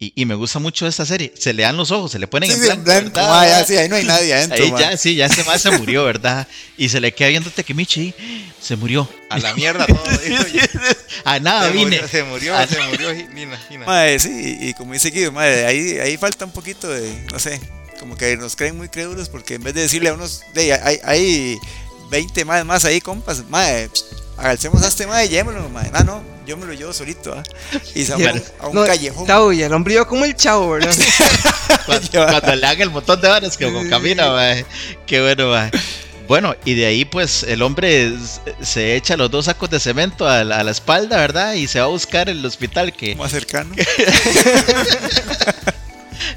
Speaker 1: y, y me gusta mucho esta serie, se le dan los ojos, se le ponen
Speaker 2: Sí,
Speaker 1: en
Speaker 2: sí, en
Speaker 1: blanco,
Speaker 2: blanco. Ah, ya, sí, ahí no hay nadie adentro.
Speaker 1: Ahí
Speaker 2: man.
Speaker 1: ya, sí, ya este mae se murió, ¿verdad? Y se le queda viendo Takemichi, se murió.
Speaker 4: A la mierda todo.
Speaker 1: A nada
Speaker 4: se,
Speaker 1: vine.
Speaker 4: murió, se murió, se murió, Nina, Nina.
Speaker 2: Mae, sí, y como dice Guido, mae, ahí, ahí falta un poquito de, no sé, como que nos creen muy crédulos porque en vez de decirle a unos, de, hay, hay 20 más, más ahí, compas, mae, alcemos a este mae y llévelo, mae. Ah, no, yo me lo llevo solito, ¿ah? Y se va a un
Speaker 3: No,
Speaker 2: callejón.
Speaker 3: Tavo, y el hombre iba como el chavo, ¿verdad?
Speaker 1: Cuando, cuando le hagan el montón de varas que como camina, mae. Qué bueno, mae. Bueno, y de ahí pues el hombre se echa los dos sacos de cemento a la, a la espalda, ¿verdad? Y se va a buscar el hospital que
Speaker 2: Más cercano.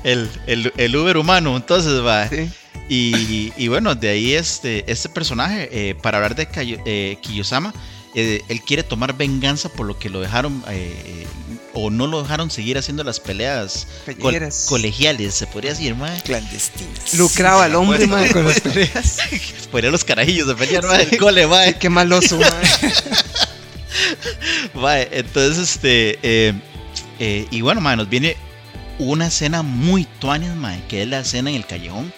Speaker 1: el, el, el Uber humano, entonces va.
Speaker 3: Sí.
Speaker 1: Y, y bueno, de ahí este, este personaje, eh, para hablar de Kayo- eh, Kiyosama, eh, él quiere tomar venganza por lo que lo dejaron eh, eh, o no lo dejaron seguir haciendo las peleas colegiales, se podría decir, mae.
Speaker 2: Clandestinas.
Speaker 3: Lucraba al hombre,
Speaker 4: Bueno.
Speaker 3: con las peleas.
Speaker 1: Ponía los carajillos de pelear, el cole, mae.
Speaker 3: Qué maloso. Mae,
Speaker 1: entonces, este, eh, eh, y bueno, mae, nos viene una escena muy tuanis, mae, que es la escena en el callejón.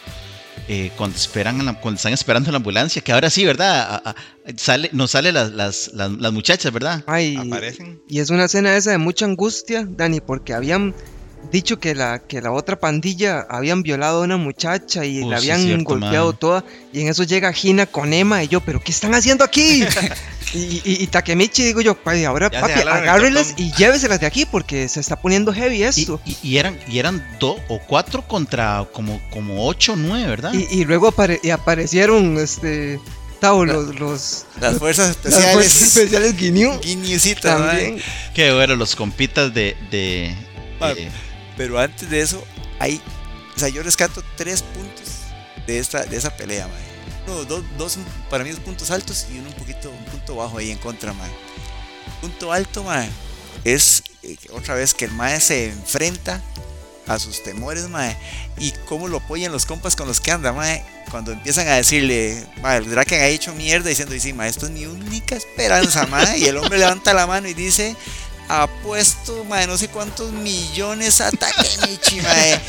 Speaker 1: Eh, cuando esperan la- cuando están esperando la ambulancia, que ahora sí, ¿verdad? A- a- sale, nos salen las, las, las, las muchachas, ¿verdad?
Speaker 3: Ay,
Speaker 4: Aparecen.
Speaker 3: y es una escena esa de mucha angustia, Dani, porque habían dicho que la, que la otra pandilla habían violado a una muchacha y la
Speaker 1: sí,
Speaker 3: habían
Speaker 1: cierto,
Speaker 3: golpeado
Speaker 1: man.
Speaker 3: toda. Y en eso llega Gina con Emma y yo, ¿pero qué están haciendo aquí? y, y, y Takemichi, digo yo, "Ay, ahora
Speaker 4: Ya
Speaker 3: papi,
Speaker 4: totón.
Speaker 3: y lléveselas de aquí porque se está poniendo heavy esto.
Speaker 1: y- y eran, y eran dos o cuatro contra como, como ocho o nueve, ¿verdad?
Speaker 3: Y, y luego apare- y aparecieron este Tao, los, los
Speaker 2: Las fuerzas
Speaker 3: las
Speaker 2: especiales.
Speaker 3: fuerzas especiales Guineo también.
Speaker 1: Qué bueno, los compitas de... de
Speaker 2: Ah, Pero antes de eso, hay. O sea, yo rescato tres puntos de esta de esa pelea, mae. Uno, dos, dos para mí dos puntos altos y uno un poquito, un punto bajo ahí en contra, mae. Punto alto, mae, es eh, otra vez que el mae se enfrenta a sus temores, mae, y cómo lo apoyan los compas con los que anda, mae. Cuando empiezan a decirle, mae, el Draken ha hecho mierda diciendo, y sí, mae, esto es mi única esperanza, mae. Y el hombre levanta la mano y dice, apuesto, mae, no sé cuántos millones a Takemichi, mae.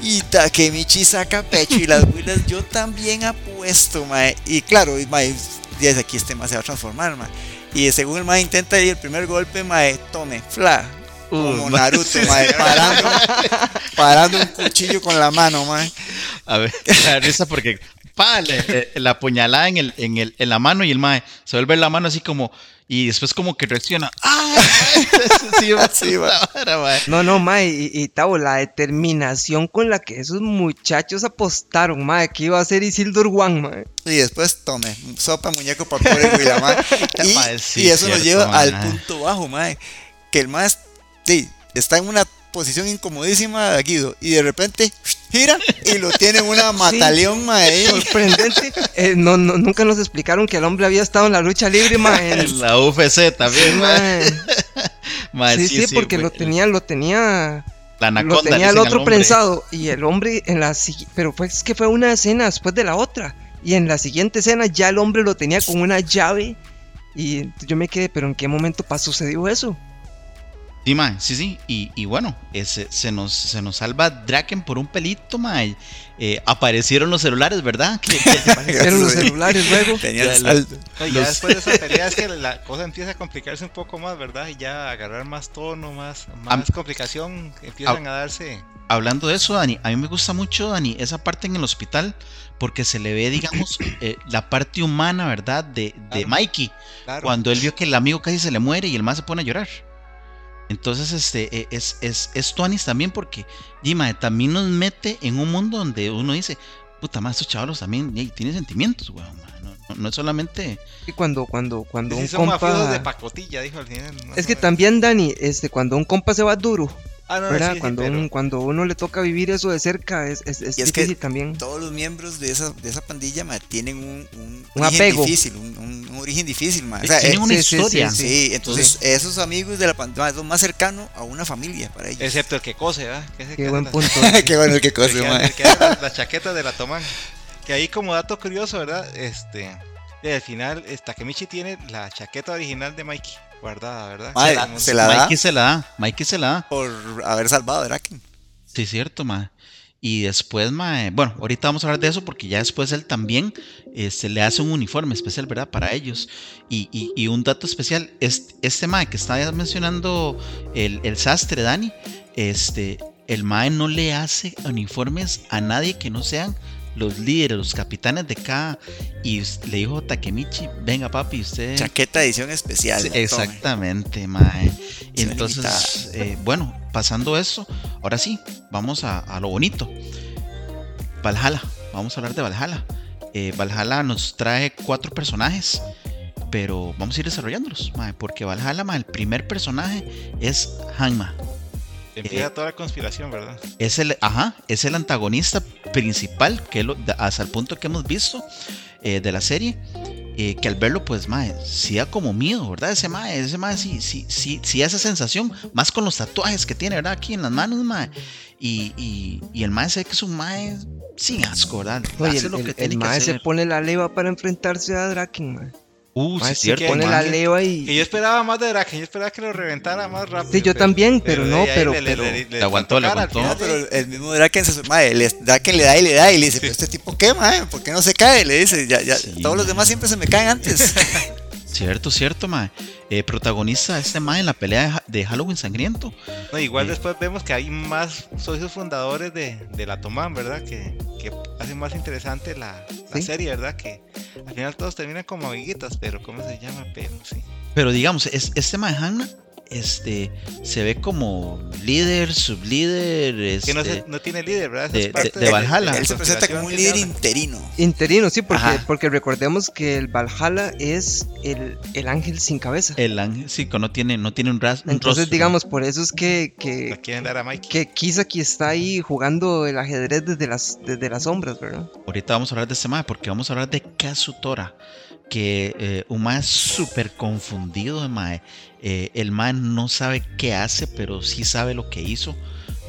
Speaker 2: Y Takemichi saca pecho y las huilas yo también apuesto, mae. Y claro, mae, desde aquí este mae se va a transformar, mae. Y según el mae intenta ir el primer golpe, mae, tome, fla. Como
Speaker 1: Uh,
Speaker 2: Naruto, mae, parando, parando un cuchillo con la mano, mae.
Speaker 1: A ver, da risa porque pa, le- eh, la puñalada en, el, en, el, en la mano y el mae se vuelve la mano así como y después como que reacciona. ¡Ah! sí, va,
Speaker 2: Sí,
Speaker 1: vara.
Speaker 3: No, no, mae, y, y Tavo, la determinación con la que esos muchachos apostaron, mae, que iba a ser Isildur One, mae.
Speaker 2: Y después tome, sopa, muñeco, papel y la mae. Y,
Speaker 1: Mae, sí,
Speaker 2: y eso nos lleva al punto bajo, mae. Que el mae, sí, está en una posición incomodísima, Guido, y de repente gira y lo tiene en una mataleón, mae.
Speaker 3: Sorprendente. Eh, no, no, nunca nos explicaron que el hombre había estado en la lucha libre, mae. en-
Speaker 1: la UFC también, mae.
Speaker 3: Mae, Sí, sí, porque lo tenía, lo tenía,
Speaker 1: La
Speaker 3: lo tenía el otro prensado y el hombre en la pero fue es que fue una escena después de la otra y en la siguiente escena ya el hombre lo tenía con una llave y yo me quedé, pero ¿en qué momento pasó sucedió eso?
Speaker 1: Sí, mae, sí, sí. Y, y bueno, ese, se, nos, se nos salva Draken por un pelito, mae. Eh, aparecieron los celulares, ¿verdad? Que- que-
Speaker 3: Eran los celulares luego.
Speaker 2: Tenía
Speaker 1: Ya.
Speaker 4: No, y ya
Speaker 1: Los-
Speaker 4: después de esa pelea es que la cosa empieza a complicarse un poco más, ¿verdad? Y ya agarrar más tono, más, más
Speaker 1: Am-
Speaker 4: complicación, empiezan a darse.
Speaker 1: Hablando de eso, Dani, a mí me gusta mucho, Dani, esa parte en el hospital, porque se le ve, digamos, eh, la parte humana, ¿verdad? De, de
Speaker 4: Claro.
Speaker 1: Mikey,
Speaker 4: Claro.
Speaker 1: cuando él vio que el amigo casi se le muere y el más se pone a llorar. Entonces, este, eh, es, es, es Tuanis también porque, Dima, también nos mete en un mundo donde uno dice, puta madre, estos chavalos también ey, tienen sentimientos, weón, ma, no, no- no es solamente...
Speaker 3: Y cuando, cuando, cuando
Speaker 4: Sí,
Speaker 3: un
Speaker 4: son mafiosos de
Speaker 3: compa.
Speaker 4: pacotilla, dijo al final. ¿no?
Speaker 3: Es que también, Dani, este, cuando un compa se va duro,
Speaker 4: Ah, no,
Speaker 3: ¿verdad?
Speaker 4: sí, sí,
Speaker 3: cuando,
Speaker 4: pero-
Speaker 3: un- cuando uno le toca vivir eso de cerca, es, es, es
Speaker 2: Y es que
Speaker 3: difícil también.
Speaker 2: Todos los miembros de esa, de esa pandilla, mae, tienen un, un,
Speaker 3: Un apego.
Speaker 2: difícil, un, un- origen difícil, mae. O sea,
Speaker 1: tienen
Speaker 2: eh,
Speaker 1: una
Speaker 3: sí, sí,
Speaker 1: historia.
Speaker 3: sí,
Speaker 2: Sí, entonces esos amigos de la pandilla son más cercanos a una familia para ellos.
Speaker 4: Excepto el que cose, ¿verdad? Que ese
Speaker 3: Qué
Speaker 4: que
Speaker 3: buen punto.
Speaker 2: Qué bueno que
Speaker 4: el que el las, las chaquetas de la Tomán. Que ahí como dato curioso, ¿verdad? Este, y al final, Takemichi tiene la chaqueta original de Mikey guardada, ¿verdad? Como-
Speaker 2: se la da
Speaker 1: Mikey se la da, Mikey se la da.
Speaker 2: por haber salvado a Draken.
Speaker 1: Sí, cierto, ma. Y después, ma, bueno, ahorita vamos a hablar de eso porque ya después él también este, le hace un uniforme especial, ¿verdad? Para ellos. Y, y- un dato especial, este, este ma que estaba mencionando el, el sastre, Dani, este, el mae no le hace uniformes a nadie que no sean los líderes, los capitanes de cada. Y le dijo Takemichi: Venga, papi, usted.
Speaker 2: Chaqueta edición especial.
Speaker 1: Sí, exactamente, mae. Y entonces, eh, bueno, pasando eso, ahora sí, vamos a, a, lo bonito. Valhalla, vamos a hablar de Valhalla. Eh, Valhalla nos trae cuatro personajes pero vamos a ir desarrollándolos, mae, porque Valhalla, mae, el primer personaje es Hanma.
Speaker 4: Empieza eh, toda la conspiración, ¿verdad?
Speaker 1: Es el, ajá, es el antagonista principal, que lo, hasta el punto que hemos visto eh, de la serie. Eh, que al verlo, pues, mae, sí da como miedo, ¿verdad? Ese mae, ese mae sí, sí, sí, sí, esa sensación, más con los tatuajes que tiene, ¿verdad? Aquí en las manos, mae. Y, y, y el mae se ve que es un mae sin asco, ¿verdad?
Speaker 3: Oye, el, lo que el, el mae se pone la leva para enfrentarse a Draken, mae.
Speaker 1: Uh, sí, cierto.
Speaker 3: Pone la leva y.
Speaker 4: Que yo esperaba más de Draken, yo esperaba que lo reventara más rápido.
Speaker 3: Sí, yo también, pero, no, pero.
Speaker 1: Le, pero le, le, aguantó, le aguantó.
Speaker 2: No, pero el mismo Draken se madre, le, Draken le da y le da y le dice, pero este tipo qué, madre, ¿por qué no se cae? Le dice, ya, ya, sí, todos los demás siempre se me caen antes.
Speaker 1: Cierto, cierto, mae. Eh, protagonista este mae en la pelea de, de Halloween sangriento.
Speaker 4: No, igual eh. después vemos que hay más socios fundadores de, de la Tomán, ¿verdad? Que, que hacen más interesante la, la ¿Sí? serie, ¿verdad? Que al final todos terminan como amiguitas, pero ¿cómo se llama? Pero sí.
Speaker 1: Pero digamos, es, este mae Hanna este se ve como líder, sublíder. Este,
Speaker 4: que no, se, no, tiene líder, ¿verdad?
Speaker 1: De, de, de, Valhalla.
Speaker 2: Él, él se presenta como un líder interino.
Speaker 3: Interino, sí, porque, porque recordemos que el Valhalla es el, el, ángel sin cabeza.
Speaker 1: El ángel, sí, que no tiene, no tiene un, ras, un
Speaker 3: Entonces, rostro. digamos, por eso es que, que,
Speaker 4: quieren dar a Mikey.
Speaker 3: que Kisaki está ahí jugando el ajedrez desde las, desde las sombras, ¿verdad?
Speaker 1: Ahorita vamos a hablar de este mae, porque vamos a hablar de Kazutora que eh, un mae súper confundido, mae. Eh, el mae no sabe qué hace, pero sí sabe lo que hizo.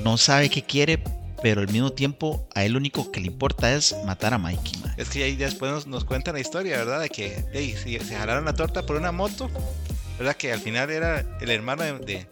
Speaker 1: No sabe qué quiere, pero al mismo tiempo a él lo único que le importa es matar a Mikey. Mae.
Speaker 4: Es que ahí después nos, nos cuenta la historia, ¿verdad? De que hey, si, se jalaron la torta por una moto, ¿verdad? Que al final era el hermano de, de,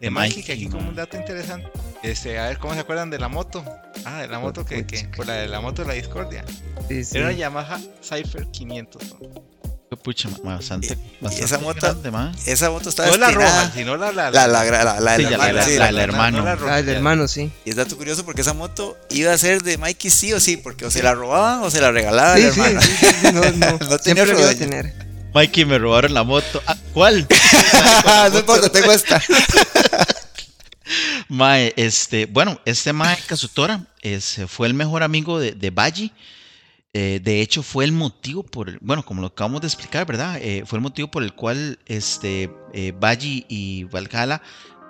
Speaker 4: de Mikey, Mikey, que aquí como un dato interesante. Este, a ver cómo se acuerdan de la moto. Ah, de la moto que, que por la de la moto de la discordia. Sí, sí. Era una Yamaha Cypher 500.
Speaker 1: ¿no? Pucha, bastante, bastante
Speaker 2: esa moto,
Speaker 1: grande, man.
Speaker 2: esa moto está
Speaker 4: no la roja, sino la la
Speaker 2: la la, la, la, la,
Speaker 1: sí, hermano, la,
Speaker 2: sí,
Speaker 1: la, la, hermano.
Speaker 3: La, del hermano, sí.
Speaker 2: Y es dato curioso porque esa moto iba a ser de Mikey sí o sí, porque o se la robaban o se la regalaban
Speaker 3: sí,
Speaker 2: el hermano.
Speaker 3: Sí, sí, sí, no, no,
Speaker 2: no tenía
Speaker 3: lo iba a tener.
Speaker 1: Mikey me robaron la moto. Ah, ¿Cuál?
Speaker 2: no importa, tengo esta.
Speaker 1: Mae, este, bueno, este Mae Kazutora es, fue el mejor amigo de, de Baji. Eh, de hecho, fue el motivo por el, bueno, como lo acabamos de explicar, ¿verdad? Eh, fue el motivo por el cual este, eh, y Valhalla,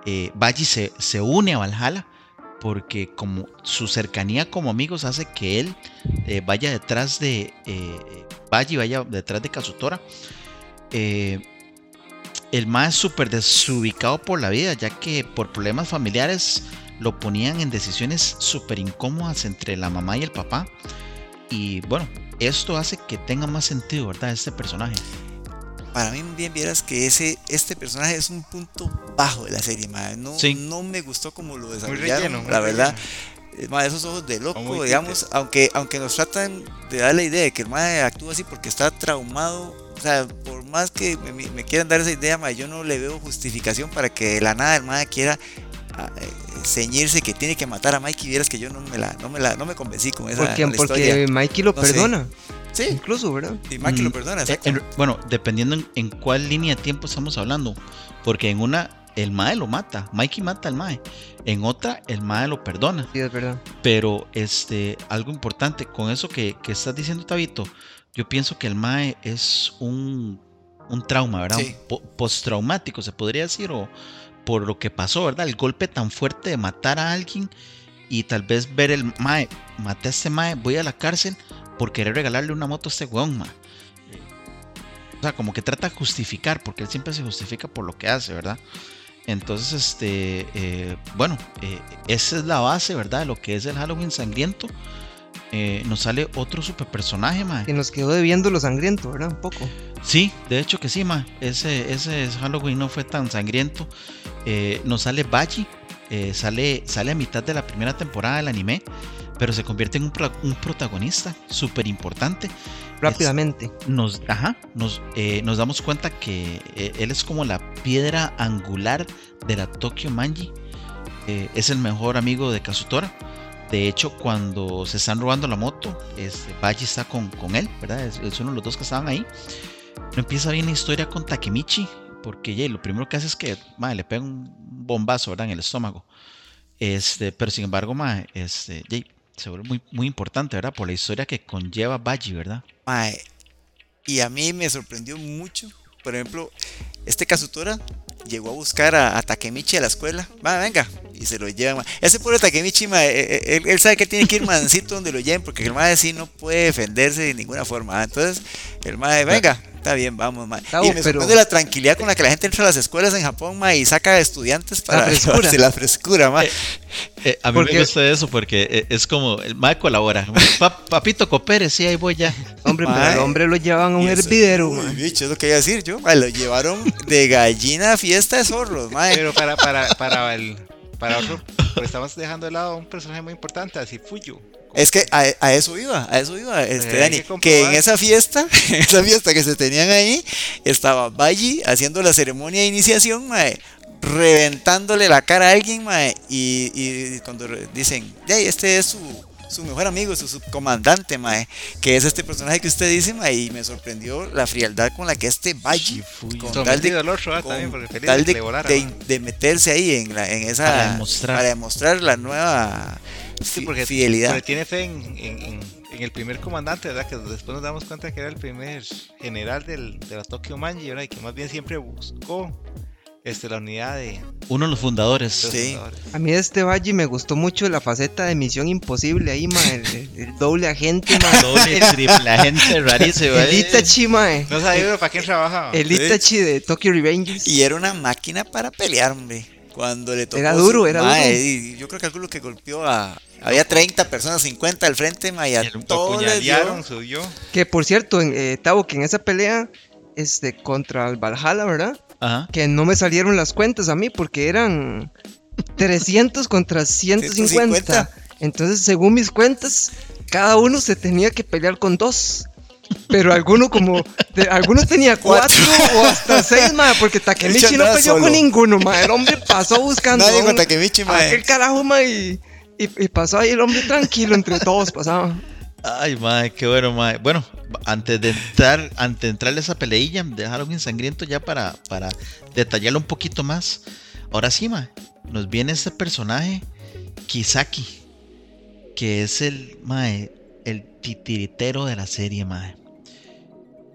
Speaker 1: eh, Baji se, se, une a Valhalla, porque como su cercanía como amigos hace que él vaya detrás de Baji, vaya detrás de Kazutora. El más súper desubicado por la vida, ya que por problemas familiares lo ponían en decisiones súper incómodas entre la mamá y el papá. Y bueno, esto hace que tenga más sentido, ¿verdad? Este personaje.
Speaker 2: Para mí bien vieras que ese este personaje es un punto bajo de la serie, madre. No, sí. no me gustó como lo desarrollaron, relleno, la verdad. Madre, esos ojos de loco, digamos, aunque, aunque nos tratan de dar la idea de que el madre actúa así porque está traumado, o sea, por más que me, me quieran dar esa idea, yo no le veo justificación para que de la nada el madre quiera ceñirse que tiene que matar a Mikey, vieras que yo no me la, no me la, no me convencí con esa
Speaker 3: Porque, porque
Speaker 2: historia.
Speaker 3: Mikey lo
Speaker 2: No
Speaker 3: perdona.
Speaker 2: Sí,
Speaker 3: Incluso, ¿verdad?
Speaker 2: y Mikey lo perdona, exacto.
Speaker 1: En- bueno, dependiendo en, en cuál línea de tiempo estamos hablando. Porque en una, el Mae lo mata. Mikey mata al Mae. En otra, el Mae lo perdona.
Speaker 3: Sí, es verdad.
Speaker 1: Pero este, algo importante, con eso que, que estás diciendo, Tabito, yo pienso que el Mae es un, un trauma, ¿verdad?
Speaker 2: Sí.
Speaker 1: Po- postraumático, se podría decir, o por lo que pasó, ¿verdad? El golpe tan fuerte de matar a alguien y tal vez ver el Mae, maté a este Mae, voy a la cárcel por querer regalarle una moto a este weón, Mae. O sea, como que trata de justificar, porque él siempre se justifica por lo que hace, ¿verdad? Entonces, este, eh, bueno, eh, esa es la base, ¿verdad? De lo que es el Halloween sangriento. Eh, nos sale otro super personaje, mae.
Speaker 3: Que nos quedó debiendo lo sangriento, ¿verdad? Un poco.
Speaker 1: Sí, de hecho que sí, mae. Ese, ese Halloween no fue tan sangriento. Nos sale Baji. Eh, sale, sale a mitad de la primera temporada del anime. Pero se convierte en un, pro- un protagonista súper importante.
Speaker 3: Rápidamente.
Speaker 1: Nos, ajá, nos, eh, nos damos cuenta que eh, él es como la piedra angular de la Tokyo Manji. Es el mejor amigo de Kazutora. De hecho, cuando se están robando la moto, este, Baji está con, con él, ¿verdad? Es, uno de los dos que estaban ahí. Empieza bien la historia con Takemichi, porque Jay lo primero que hace es que le pega un bombazo ¿verdad? en el estómago. Este, pero sin embargo, ma, este, Jay, se vuelve muy, muy importante, ¿verdad? Por la historia que conlleva Baji, ¿verdad?
Speaker 2: y a mí me sorprendió mucho, por ejemplo, este Kazutora llegó a buscar a, Takemichi a la escuela. Va, venga. Y se lo lleva. Ese pobre Takemichi, ma, eh, eh, él, sabe que tiene que ir mansito donde lo lleven, porque el madre sí no puede defenderse de ninguna forma. Entonces, el madre, venga, está bien, vamos, ma. y me sorprende la tranquilidad con la que la gente entra a las escuelas en Japón, ma, y saca estudiantes para la frescura, la frescura ma.
Speaker 1: Eh, a mí me gusta eso porque es como, el madre colabora. papito, coopere, sí, ahí voy ya.
Speaker 3: Hombre, pero el hombre lo llevan a un hervidero,
Speaker 2: Bicho, es lo que iba a decir yo. lo llevaron de gallina a fiesta de zorros, ma.
Speaker 4: Pero para, para, para el para otro, pues estamos dejando de lado a un personaje muy importante, así Fuyu.
Speaker 2: Es que a, eso iba, a eso iba, este, Dani, que, en esa fiesta, en esa fiesta que se tenían ahí, estaba Baji haciendo la ceremonia de iniciación, mae, reventándole la cara a alguien, mae, y, y cuando dicen, hey, este es su, su mejor amigo, su subcomandante, mae, que es este personaje que usted dice, mae, y me sorprendió la frialdad con la que este Baji, con tal de, de, meterse ahí en, la, en esa, para demostrar, para demostrar la nueva fidelidad.
Speaker 4: Porque tiene fe en, en, el primer comandante, ¿verdad? Que después nos damos cuenta que era el primer general del, de la Tokyo Manji, ¿verdad? Y que más bien siempre buscó este, la unidad de...
Speaker 1: Uno de los fundadores.
Speaker 2: sí.
Speaker 3: A mí de este Valle me gustó mucho la faceta de Misión Imposible ahí, ma, el, doble agente, ma.
Speaker 1: Doble, triple agente, rarísimo.
Speaker 3: El ¿eh? Itachi, ma.
Speaker 4: No sabía para quién trabajaba.
Speaker 3: El Itachi de Tokyo Revengers.
Speaker 2: Y era una máquina para pelear, hombre. Cuando le tocó...
Speaker 3: Era duro, era duro.
Speaker 2: yo creo que algo que golpeó a... Había 30 personas, 50 al frente, ma, y a todos
Speaker 4: subió.
Speaker 3: Que por cierto, en, eh, Tavo, que en esa pelea este, contra el Valhalla, ¿verdad? Que no me salieron las cuentas a mí porque eran 300 contra 150. Entonces, según mis cuentas, cada uno se tenía que pelear con dos. Pero alguno como, algunos tenía cuatro, o hasta seis, más porque Takemichi no peleó con ninguno, ma. El hombre pasó buscando.
Speaker 2: Nadie con Takemichi, ma.
Speaker 3: Aquel carajo, ma, y, y, pasó ahí el hombre tranquilo, entre todos pasaba.
Speaker 1: Ay, madre, qué bueno, madre. Bueno, antes de entrar, antes de entrarle esa peleilla, dejaron insangriento ya para, para detallarlo un poquito más. Ahora sí, madre, nos viene este personaje, Kisaki, que es el, madre, el titiritero de la serie, madre.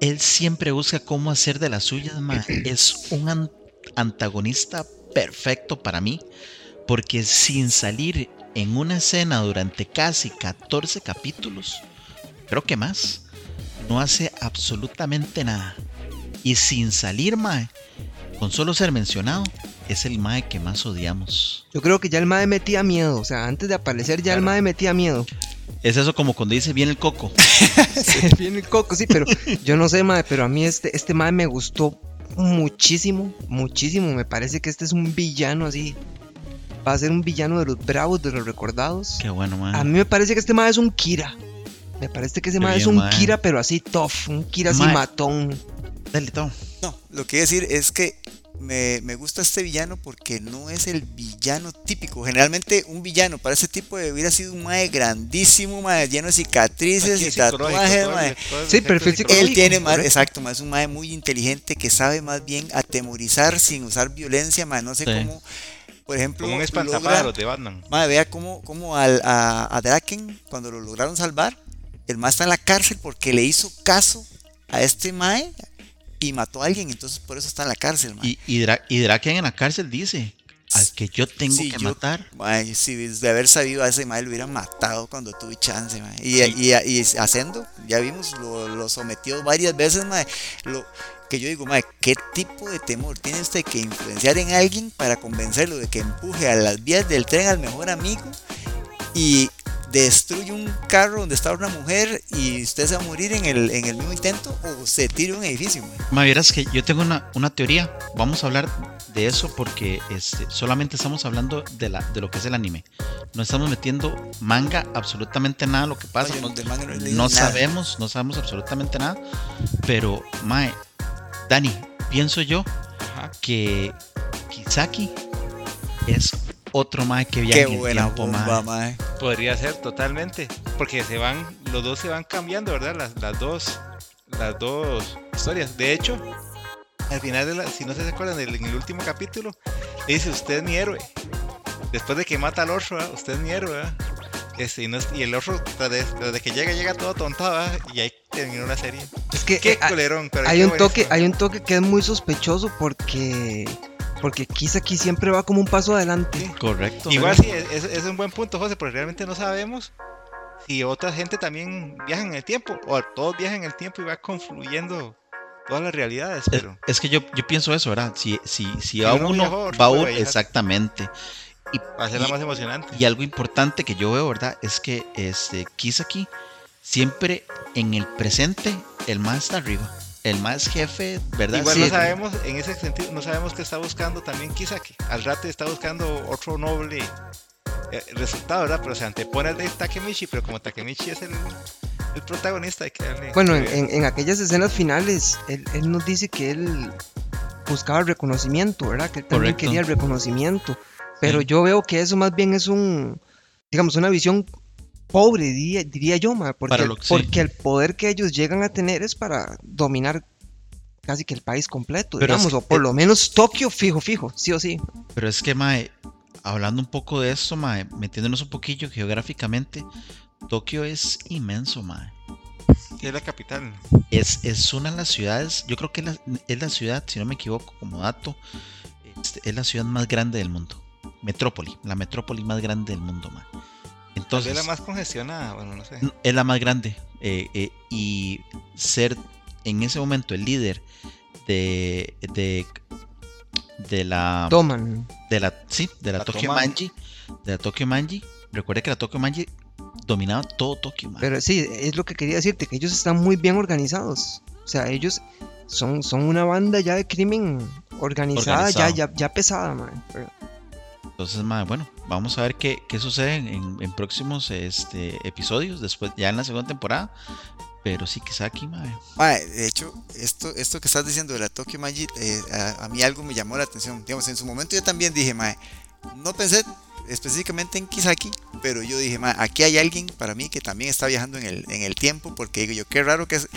Speaker 1: Él siempre busca cómo hacer de las suyas, madre. Es un antagonista perfecto para mí, porque sin salir en una escena durante casi 14 capítulos, creo que más, no hace absolutamente nada. Y sin salir Mae, con solo ser mencionado, es el Mae que más odiamos.
Speaker 3: Yo creo que ya el Mae metía miedo, o sea, antes de aparecer ya el Mae metía miedo.
Speaker 1: Es eso como cuando dice viene el coco.
Speaker 3: viene el coco, sí, pero yo no sé, Mae, pero a mí este, este Mae me gustó muchísimo, muchísimo. Me parece que este es un villano así va a ser un villano de los bravos, de los recordados.
Speaker 1: Qué bueno, man.
Speaker 3: A mí me parece que este man es un Kira. Me parece que ese man es un Kira, pero así tough, un Kira así matón.
Speaker 1: Dale, todo.
Speaker 2: No, lo que quiero decir es que me, gusta este villano porque no es el villano típico. Generalmente un villano para ese tipo de hubiera sido un mae grandísimo, mae lleno de cicatrices y tatuajes, mae.
Speaker 3: Sí, perfecto.
Speaker 2: Él tiene más, exacto, más es un mae muy inteligente que sabe más bien atemorizar sin usar violencia, mae. No sé cómo por ejemplo,
Speaker 4: como un espantapájaros de Batman.
Speaker 2: Madre, vea cómo, cómo al, a, a, Draken, cuando lo lograron salvar, el mae está en la cárcel porque le hizo caso a este mae y mató a alguien, entonces por eso está en la cárcel,
Speaker 1: mae. Y, y, Draken en la cárcel dice, al que yo tengo que matar.
Speaker 2: Si de haber sabido a ese mae lo hubiera matado cuando tuve chance, mae. Y, y, y, haciendo, ya vimos, lo, lo sometió varias veces, mae. Lo, que yo digo, ¿qué tipo de temor tiene usted que influenciar en alguien para convencerlo de que empuje a las vías del tren al mejor amigo y destruye un carro donde está una mujer y usted se va a morir en el, en el mismo intento o se tire un edificio?
Speaker 1: Ma, vieras que yo tengo una, una, teoría, vamos a hablar de eso porque este, solamente estamos hablando de, la, de lo que es el anime. No estamos metiendo manga absolutamente nada lo que pasa. No, no, sabemos, no sabemos absolutamente nada. Pero, Mae, Dani, pienso yo que Kisaki es otro mae que viaje
Speaker 2: Qué
Speaker 1: en
Speaker 2: buena
Speaker 1: tiempo,
Speaker 2: bomba,
Speaker 1: mae.
Speaker 2: mae.
Speaker 4: Podría ser totalmente. Porque se van, los dos se van cambiando, ¿verdad? Las, las dos, las dos historias. De hecho, al final de la, si no se acuerdan, del- en el último capítulo, le dice usted es mi héroe. Después de que mata al otro, ¿verdad? usted es mi héroe. Este, y, no es- y el otro, tras de, tras de que llega, llega todo tontado, ¿verdad? y ahí terminó la serie.
Speaker 3: Es que
Speaker 4: Qué
Speaker 3: eh, ah,
Speaker 4: culerón, pero
Speaker 3: hay
Speaker 4: qué
Speaker 3: un toque, hay un toque que es muy sospechoso porque porque Kisaki siempre va como un paso adelante.
Speaker 4: Sí.
Speaker 1: Correcto.
Speaker 4: Igual sí, es, es un buen punto, José, porque realmente no sabemos si otra gente también viaja en el tiempo, o todos viajan en el tiempo y va confluyendo todas las realidades,
Speaker 1: Es,
Speaker 4: pero...
Speaker 1: es que yo, yo pienso eso, ¿verdad? Si, si, si va
Speaker 4: uno
Speaker 1: uno,
Speaker 4: otro
Speaker 1: va uno, exactamente. Y,
Speaker 4: Va a ser la más emocionante.
Speaker 1: y algo importante que yo veo, ¿verdad? Es que este Kisaki siempre en el presente, el más está arriba. El más jefe, ¿verdad?
Speaker 4: Igual
Speaker 1: Sí,
Speaker 4: no sabemos, en ese sentido, no sabemos qué está buscando también Kisaki. Al rato está buscando otro noble eh, resultado, ¿verdad? Pero se antepone al de Takemichi, pero como Takemichi es el, el protagonista, hay que darle...
Speaker 3: Bueno, en, en- en aquellas escenas finales, él, él nos dice que él buscaba el reconocimiento, ¿verdad? Que él también
Speaker 1: Correcto.
Speaker 3: quería el reconocimiento. Pero
Speaker 1: Sí.
Speaker 3: yo veo que eso más bien es un, digamos, una visión pobre, diría, diría yo, ma, porque,
Speaker 1: sí.
Speaker 3: porque el poder que ellos llegan a tener es para dominar casi que el país completo,
Speaker 1: Pero es
Speaker 3: digamos,
Speaker 1: que-
Speaker 3: o por lo menos Tokio fijo, fijo, sí o sí.
Speaker 1: Pero es que, Mae, hablando un poco de esto, Mae, metiéndonos un poquillo geográficamente, Tokio es inmenso, Mae.
Speaker 4: Es la capital.
Speaker 1: Es, es una de las ciudades, yo creo que es la, es la ciudad, si no me equivoco, como dato, este, es la ciudad más grande del mundo. Metrópoli, la metrópoli más grande del mundo, Mae. Entonces,
Speaker 4: vez la más congestionada, bueno, no sé.
Speaker 1: es la más grande. eh, eh, y ser en ese momento el líder de, de, de la
Speaker 3: Toman.
Speaker 1: de la sí, de la,
Speaker 4: La
Speaker 1: Tokyo
Speaker 4: toman.
Speaker 1: Manji, de la Tokyo Manji. Recuerde que la Tokyo Manji dominaba todo Tokio, man.
Speaker 3: Pero sí, es lo que quería decirte, que ellos están muy bien organizados. O sea, ellos son, son una banda ya de crimen organizada, ya, ya, ya pesada, man. Pero-
Speaker 1: Entonces, ma, bueno, vamos a ver qué, qué sucede en, en próximos este, episodios, después ya en la segunda temporada. Pero sí que aquí, ma.
Speaker 2: Mae, de hecho, esto, esto que estás diciendo de la Tokyo Magic, eh, a, a mí algo me llamó la atención. Digamos, en su momento yo también dije, mae, no pensé específicamente en Kisaki, pero yo dije, aquí hay alguien para mí que también está viajando en el, en el tiempo, porque digo yo, qué raro que es,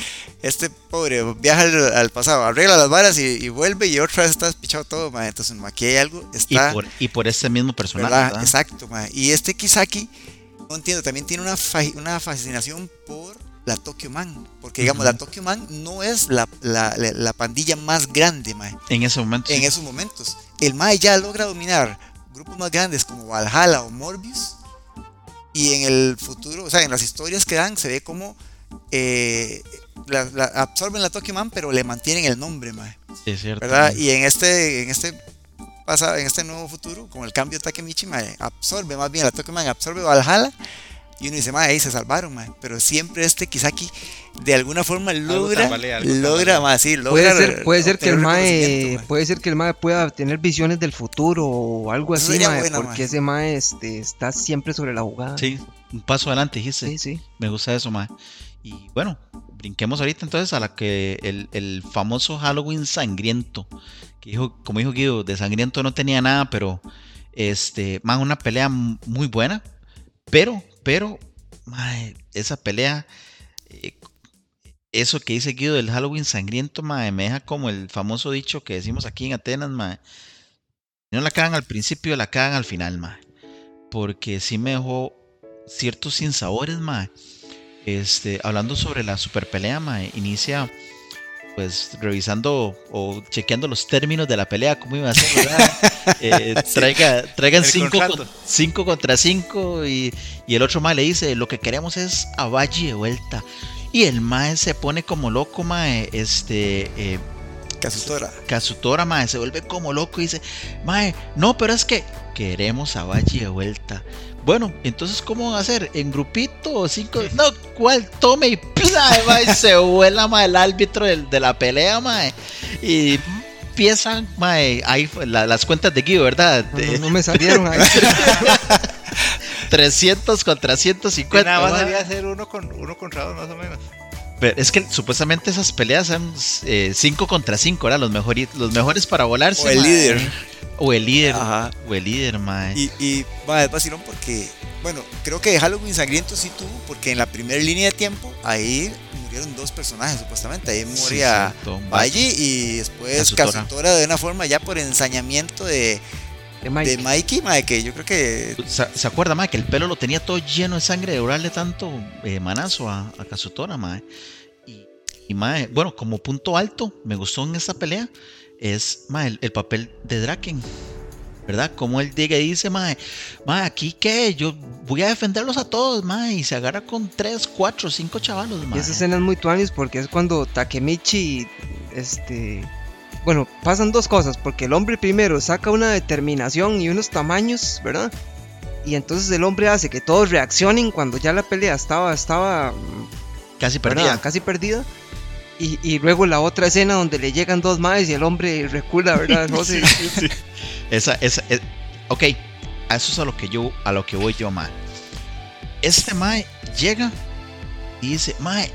Speaker 2: este pobre viaja al, al pasado, arregla las varas y, y vuelve y otra vez está despichado todo, mae. Entonces, mae, aquí hay algo,
Speaker 1: Y
Speaker 2: está...
Speaker 1: por, y por este mismo personaje,
Speaker 2: ¿verdad?
Speaker 1: ¿verdad?
Speaker 2: Exacto, mae. Y este Kisaki, no entiendo, también tiene una, fa- una fascinación por la Tokyo Man. Porque, digamos,
Speaker 1: Ujú.
Speaker 2: la Tokyo Man no es la, la- la- la pandilla más grande, mae,
Speaker 1: En ese momento.
Speaker 2: en
Speaker 1: sí.
Speaker 2: esos momentos. El mae ya logra dominar grupos más grandes como Valhalla o Morbius. Y en el futuro, o sea, en las historias que dan, se ve como eh, la- la- absorben la Tokyo Man, pero le mantienen el nombre, mae.
Speaker 1: Sí, cierto.
Speaker 2: ¿verdad? Y en este, en este pasado, en este nuevo futuro, con el cambio de Takemichi, mae, absorbe más bien la Tokyo Man, absorbe Valhalla. Y uno dice, mae, ahí se salvaron, mae. Pero siempre este Kisaki de alguna forma logra,
Speaker 4: tambalea, algo
Speaker 2: logra,
Speaker 4: tambalea.
Speaker 2: mae, sí, logra
Speaker 3: Puede ser, puede ser que el mae,
Speaker 2: mae.
Speaker 3: puede ser que el mae pueda tener visiones del futuro o algo
Speaker 2: Eso
Speaker 3: así, mae,
Speaker 2: buena,
Speaker 3: porque
Speaker 2: mae.
Speaker 3: ese mae este, está siempre sobre la jugada.
Speaker 1: Sí, un paso adelante, dijiste.
Speaker 3: sí, sí.
Speaker 1: Me gusta eso, ma. Y bueno, brinquemos ahorita entonces a la que el, el famoso Halloween sangriento. Que dijo, como dijo Guido, de sangriento no tenía nada, pero este, más una pelea muy buena. Pero, pero, mae, esa pelea, eh, eso que dice Guido del Halloween sangriento, mae, me deja como el famoso dicho que decimos aquí en Atenas, mae. No la cagan al principio, la cagan al final, mae. Porque sí me dejó ciertos sinsabores, mae. Este, hablando sobre la super pelea, inicia pues revisando o chequeando los términos de la pelea, cómo iba a ser, ¿verdad? Eh, traiga, traigan
Speaker 4: El
Speaker 1: 5
Speaker 4: contrato.
Speaker 1: cinco contra 5 y, y el otro mae le dice, lo que queremos es a Valle de vuelta. Y el mae se pone como loco, mae, este, eh,
Speaker 2: Kazutora.
Speaker 1: Kazutora, mae, se vuelve como loco y dice, mae, no, pero es que queremos a Valle de vuelta. Bueno, entonces, ¿cómo van a hacer? ¿En grupito o cinco? No, ¿cuál? Tome y ¡pla! mae, se vuela, mae, el árbitro del- de, la pelea, mae. Y empiezan, mae, ahí fue la- las cuentas de Guido, ¿verdad?
Speaker 3: No,
Speaker 1: De
Speaker 3: no, no me salieron ahí.
Speaker 1: 300 contra
Speaker 4: Que
Speaker 1: 150.
Speaker 4: nada más
Speaker 1: mae.
Speaker 4: debería ser uno, con, uno contra dos, más o menos.
Speaker 1: Pero es que supuestamente esas peleas son 5 eh, contra 5, ¿verdad? Los, mejores, los mejores para volarse.
Speaker 2: O el líder.
Speaker 1: O el líder. Ajá. O el líder, mae.
Speaker 2: Y, y va, es vacilón porque, bueno, creo que Halloween Sangriento sí tuvo, porque en la primera línea de tiempo, ahí murieron dos personajes supuestamente. Ahí moría Valle y después Casutora de una forma ya por ensañamiento de, de, Mikey, mae, que yo creo que.
Speaker 1: ¿Se, acuerda, que el pelo lo tenía todo lleno de sangre de orarle tanto eh, manazo a, a Kazutora, mae? Y, y mae, bueno, como punto alto, me gustó en esta pelea, es mae, el, papel de Draken. ¿Verdad? Como él llega y dice, mae, mae, aquí que yo voy a defenderlos a todos, mae, y se agarra con 3, 4, 5 chavalos, mae.
Speaker 3: Y esa escena es muy tuanis porque es cuando Takemichi, este, bueno, pasan dos cosas, porque el hombre primero saca una determinación y unos tamaños, ¿verdad? Y entonces el hombre hace que todos reaccionen cuando ya la pelea estaba, estaba
Speaker 1: casi perdida.
Speaker 3: Casi perdida. Y, luego la otra escena donde le llegan dos más y el hombre recula, ¿verdad? sí, sí,
Speaker 1: Esa, esa, es, ok, a eso es a lo que yo, a lo que voy yo, mae. Este mae llega y dice, mae,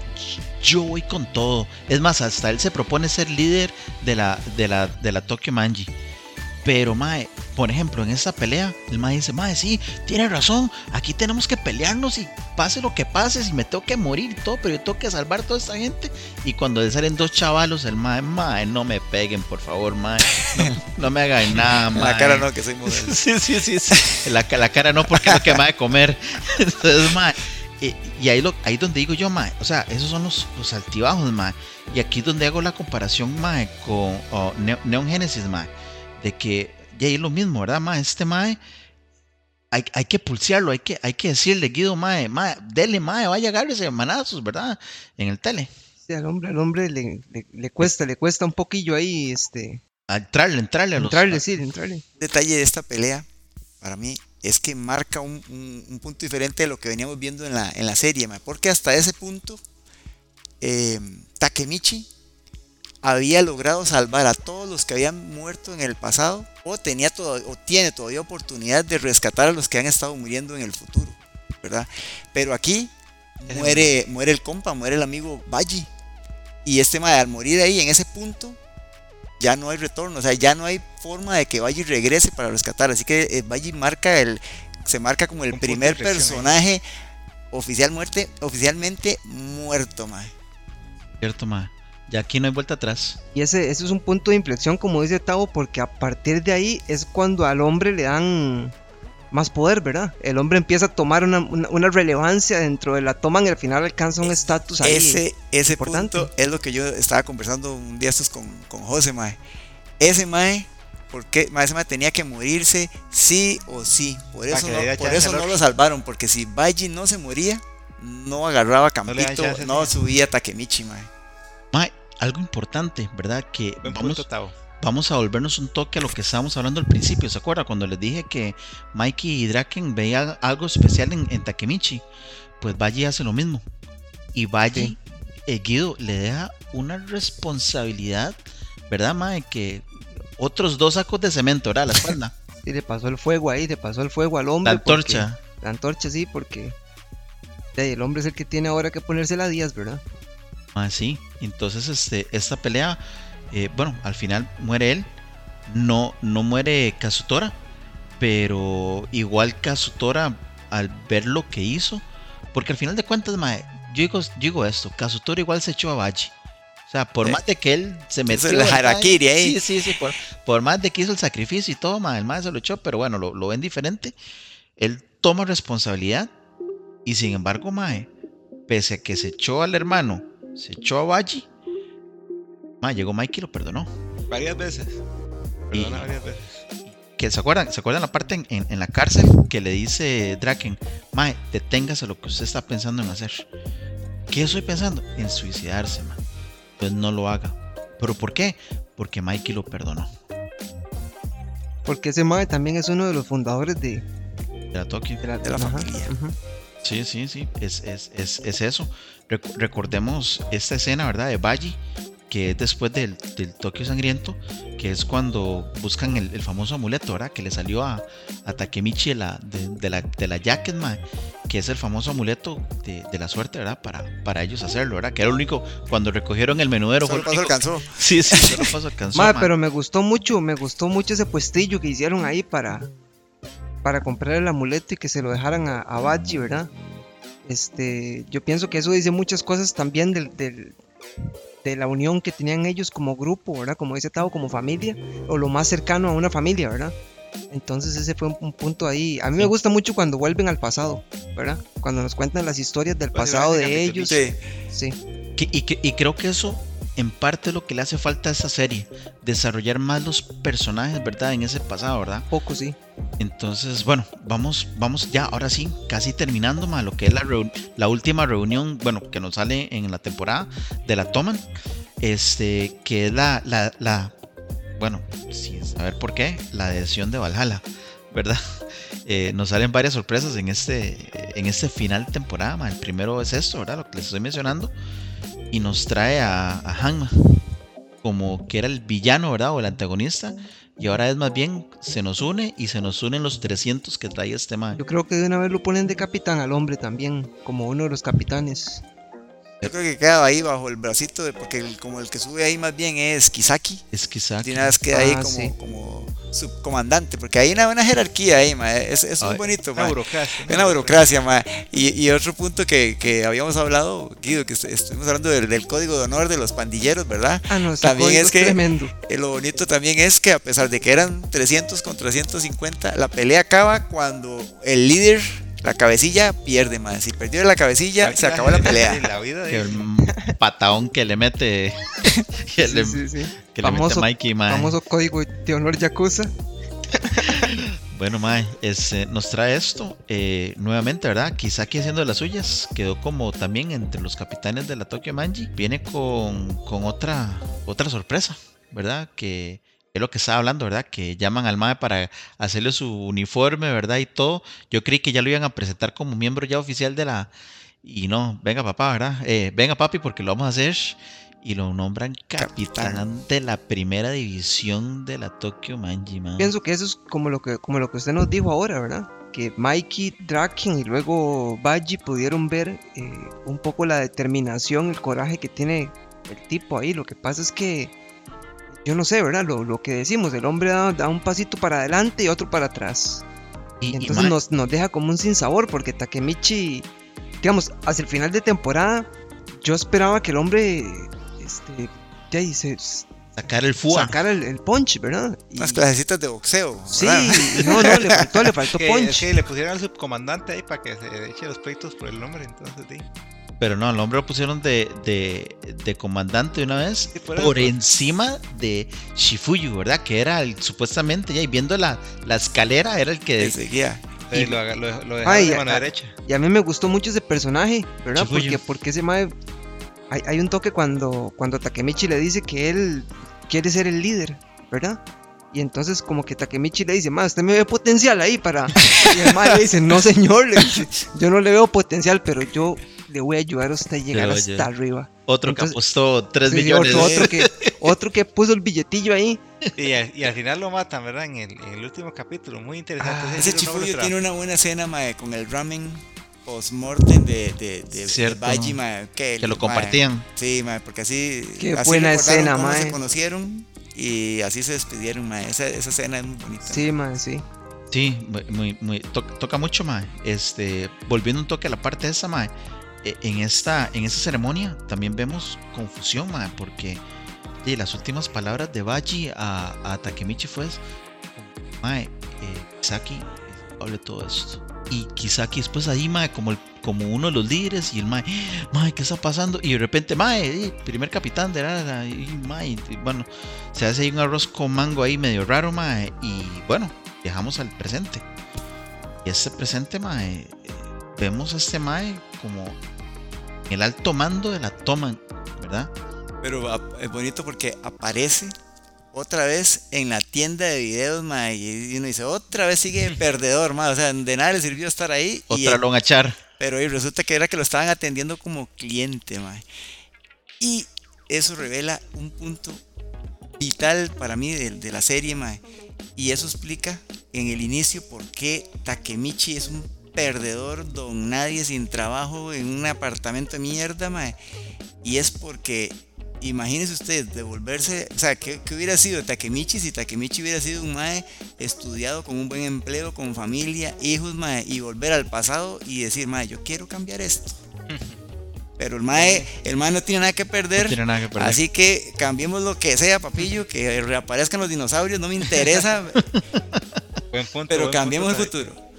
Speaker 1: yo voy con todo. Es más, hasta él se propone ser líder de la, de la, de la Tokyo Manji. Pero, mae, por ejemplo, en esa pelea, el mae dice, mae, sí, tiene razón, aquí tenemos que pelearnos y pase lo que pase, si me tengo que morir y todo, pero yo tengo que salvar a toda esta gente. Y cuando le salen dos chavalos, el mae, mae, no me peguen, por favor, mae, no, me hagan nada, mae.
Speaker 2: La cara no, que soy modelo.
Speaker 1: sí, sí, sí, sí. La, la cara no, porque es lo que me a comer. Entonces, mae, y, ahí, lo, ahí donde digo yo, mae, o sea, esos son los, los altibajos, mae. Y aquí es donde hago la comparación, mae, con Neon Genesis, mae. De que ya es lo mismo, ¿verdad, mae? Este mae, hay, hay, que pulsearlo, hay que, hay que decirle, Guido, mae, mae, dele, mae, vaya a agarrarse manazos, ¿verdad? En el tele.
Speaker 3: Sí, al hombre, al hombre le, le, cuesta, le cuesta un poquillo ahí, este...
Speaker 1: entrarle, entrarle a
Speaker 3: los... Entrarle, sí, entrarle.
Speaker 2: Detalle de esta pelea, para mí, es que marca un, punto diferente de lo que veníamos viendo en la, en la serie, porque hasta ese punto eh, Takemichi había logrado salvar a todos los que habían muerto en el pasado o, tenía todo, o tiene todavía oportunidad de rescatar a los que han estado muriendo en el futuro, ¿verdad? Pero aquí muere, muere el compa, muere el amigo Baji. Y este madre, al morir ahí en ese punto, ya no hay retorno, o sea, ya no hay forma de que Valle regrese para rescatar. Así que eh, Valle marca el, se marca como el primer personaje oficial muerte, oficialmente muerto, mae.
Speaker 1: Cierto, mae. Ya aquí no hay vuelta atrás.
Speaker 3: Y ese, ese es un punto de inflexión, como dice Tavo, porque a partir de ahí es cuando al hombre le dan más poder, ¿verdad? El hombre empieza a tomar una, relevancia dentro de la toma y al final alcanza un estatus ahí.
Speaker 2: Ese, ese punto es lo que yo estaba conversando un día estos con, con José, Mae. Ese Mae, porque ese Mae tenía que morirse sí o sí. Por eso, no, por eso no lo salvaron, porque si Baji no se moría, no agarraba Campito, no, subía Takemichi, Mae.
Speaker 1: Algo importante, ¿verdad? Que vamos, vamos a volvernos un toque a lo que estábamos hablando al principio. ¿Se acuerda? Cuando les dije que Mikey y Draken veían algo especial en, Takemichi. Pues Valle hace lo mismo. Y Valle, eh, Guido, le deja una responsabilidad, ¿verdad, Mae? Que otros dos sacos de cemento, ¿verdad? la espalda.
Speaker 3: sí, le pasó el fuego ahí, le pasó el fuego al hombre.
Speaker 1: La antorcha.
Speaker 3: la antorcha, sí, porque el hombre es el que tiene ahora que ponerse la días, ¿verdad?
Speaker 1: Ah, sí. Entonces, este, esta pelea eh, bueno, al final muere él. No, no muere Kazutora. Pero igual Kazutora, al ver lo que hizo. Porque al final de cuentas, mae, yo digo, esto: Kazutora igual se echó a Baji. O sea, por más de que él se metió.
Speaker 2: la harakiri
Speaker 1: ahí. Sí, sí, sí. Por, más de que hizo el sacrificio y todo, mae, el mae se lo echó. Pero bueno, lo, ven diferente. Él toma responsabilidad. Y sin embargo, mae, pese a que se echó al hermano, se echó a Baji llegó Mikey y lo perdonó.
Speaker 4: Varias veces. Perdona varias veces.
Speaker 1: Que se acuerdan, ¿se acuerdan la parte en, la cárcel que le dice Draken, Mae, deténgase lo que usted está pensando en hacer? ¿Qué estoy pensando? En suicidarse, man. Pues no lo haga. ¿Pero por qué? Porque Mikey lo perdonó.
Speaker 3: Porque ese Mae también es uno de los fundadores de,
Speaker 1: de la Tokio.
Speaker 2: De la, familia.
Speaker 1: Sí, sí, sí. Es, es, es, es eso. Recordemos esta escena, ¿verdad? De Baji que es después del, del Tokio Sangriento, que es cuando buscan el, famoso amuleto, ¿verdad? Que le salió a, a Takemichi de la, de, la, de la jacket, que es el famoso amuleto de, la suerte, ¿verdad? Para, para ellos hacerlo, ¿verdad? Que era lo único, cuando recogieron el menudero.
Speaker 2: Solo paso alcanzó.
Speaker 1: Sí, sí, solo paso alcanzó.
Speaker 3: pero me gustó mucho, me gustó mucho ese puestillo que hicieron ahí para, para comprar el amuleto y que se lo dejaran a, a Baji, ¿verdad? Este, yo pienso que eso dice muchas cosas también del, del, de la unión que tenían ellos como grupo, ¿verdad? Como dice Tavo, como familia, o lo más cercano a una familia, ¿verdad? Entonces ese fue un, punto ahí. A mí me gusta mucho cuando vuelven al pasado, ¿verdad? Cuando nos cuentan las historias del pasado de ellos. Sí. sí.
Speaker 1: Y, y, creo que eso en parte lo que le hace falta a esa serie, desarrollar más los personajes, ¿verdad? En ese pasado, ¿verdad?
Speaker 3: Poco, sí.
Speaker 1: Entonces, bueno, vamos, vamos ya, ahora sí, casi terminando, más lo que es la, la última reunión, bueno, que nos sale en la temporada de la Toman, este, que es la, la, la bueno, sin saber por qué, la adhesión de Valhalla, ¿verdad? Eh, nos salen varias sorpresas en este, en este final de temporada. El primero es esto, ¿verdad? Lo que les estoy mencionando y nos trae a, a Hanma como que era el villano, ¿verdad? O el antagonista. Y ahora es más bien, se nos une y se nos unen los 300 que trae este man.
Speaker 3: Yo creo que de una vez lo ponen de capitán al hombre también, como uno de los capitanes.
Speaker 2: Yo creo que queda ahí bajo el bracito, de, porque como el que sube ahí más bien es Kisaki.
Speaker 1: Es Kisaki.
Speaker 2: Y una vez queda ahí ah, como, como subcomandante, porque hay una, una jerarquía ahí, ma, es, es muy bonito. Una burocracia. Una burocracia, ma. Y, y, otro punto que, que, habíamos hablado, Guido, que estuvimos hablando del, del, código de honor de los pandilleros, ¿verdad?
Speaker 3: Ah, no, también es que tremendo.
Speaker 2: Eh, lo bonito también es que a pesar de que eran 300 contra 350, la pelea acaba cuando el líder la cabecilla pierde más. Si perdió la cabecilla, se acabó la pelea.
Speaker 1: el patadón que le mete. que le, Que
Speaker 3: famoso, le mete Mikey, Famoso código de honor Yakuza.
Speaker 1: Bueno, Mae, eh, nos trae esto eh, nuevamente, ¿verdad? Kisaki haciendo de las suyas. Quedó como también entre los capitanes de la Tokyo Manji. Viene con, con otra, otra sorpresa, ¿verdad? Que es lo que estaba hablando, ¿verdad? Que llaman al MAE para hacerle su uniforme, ¿verdad? Y todo. Yo creí que ya lo iban a presentar como miembro ya oficial de la... Y no, venga papá, ¿verdad? Eh, venga papi porque lo vamos a hacer. Y lo nombran capitán, de la primera división de la Tokyo Manji, man.
Speaker 3: Pienso que eso es como lo que, como lo que usted nos dijo ahora, ¿verdad? Que Mikey, Draken y luego Baji pudieron ver eh, un poco la determinación, el coraje que tiene el tipo ahí. Lo que pasa es que yo no sé, ¿verdad? Lo, que decimos, el hombre da, un pasito para adelante y otro para atrás. Y, entonces nos, nos, deja como un sinsabor, porque Takemichi, digamos, hacia el final de temporada, yo esperaba que el hombre, este, ya dice,
Speaker 1: sacar el fuá.
Speaker 3: Sacar el, punch, ¿verdad?
Speaker 2: Las clasecitas de boxeo.
Speaker 3: Sí, no, no, le faltó, le faltó punch.
Speaker 4: que le pusieron al subcomandante ahí para que se eche los pleitos por el nombre, entonces sí.
Speaker 1: Pero no, al hombre lo pusieron de, de, comandante una vez por, encima de Shifuyu, ¿verdad? Que era el, supuestamente, ya, y viendo la, la escalera, era el que
Speaker 2: seguía.
Speaker 4: Y lo, lo, de mano derecha.
Speaker 3: Y a mí me gustó mucho ese personaje, ¿verdad? Porque, porque ese mae. Hay, hay, un toque cuando, cuando Takemichi le dice que él quiere ser el líder, ¿verdad? Y entonces como que Takemichi le dice, más usted me ve potencial ahí para... Y el mae le dice, no señor, yo no le veo potencial, pero yo le voy a ayudar a usted a llegar hasta arriba.
Speaker 1: Otro que apostó 3 millones.
Speaker 3: Otro, que, otro que puso el billetillo ahí.
Speaker 4: Y, al final lo matan, ¿verdad? En el, último capítulo, muy interesante.
Speaker 2: Ah, ese Chifuyo tiene una buena escena, mae, con el ramen post-mortem de, de, de, Baji, mae,
Speaker 1: que, lo compartían.
Speaker 2: Sí, mae, porque así.
Speaker 3: Qué buena escena, mae.
Speaker 2: se conocieron y así se despidieron, mae. Esa, esa escena es muy bonita.
Speaker 3: Sí, mae, sí.
Speaker 1: Sí, muy, muy, toca mucho, mae. Este, volviendo un toque a la parte de esa, mae. E, en esta, en esta ceremonia también vemos confusión, mae, porque de las últimas palabras de Baji a, a Takemichi fue, mae, eh, Kisaki hable todo esto. Y Kisaki después ahí, como, como uno de los líderes y el mae, mae, ¿qué está pasando? Y de repente, mae, primer capitán de la, y mae, bueno, se hace ahí un arroz con mango ahí medio raro, mae, y bueno, viajamos al presente. Y este presente, mae, vemos a este mae como el alto mando de la toma, ¿verdad?
Speaker 2: Pero es bonito porque aparece otra vez en la tienda de videos, ma, y uno dice, otra vez sigue perdedor, ma, o sea, de nada le sirvió estar ahí.
Speaker 1: Otra longa char.
Speaker 2: Pero y resulta que era que lo estaban atendiendo como cliente, ma. Y eso revela un punto vital para mí de, la serie, mae. Y eso explica en el inicio por qué Takemichi es un perdedor, don nadie sin trabajo en un apartamento de mierda, mae. Y es porque imagínese usted devolverse, o sea, ¿qué, hubiera sido Takemichi si Takemichi hubiera sido un mae estudiado con un buen empleo, con familia, hijos, mae, y volver al pasado y decir, mae, yo quiero cambiar esto. Pero el mae, el mae no tiene nada que perder. Así que cambiemos lo que sea, papillo, que reaparezcan los dinosaurios, no me interesa. pero cambiemos el futuro.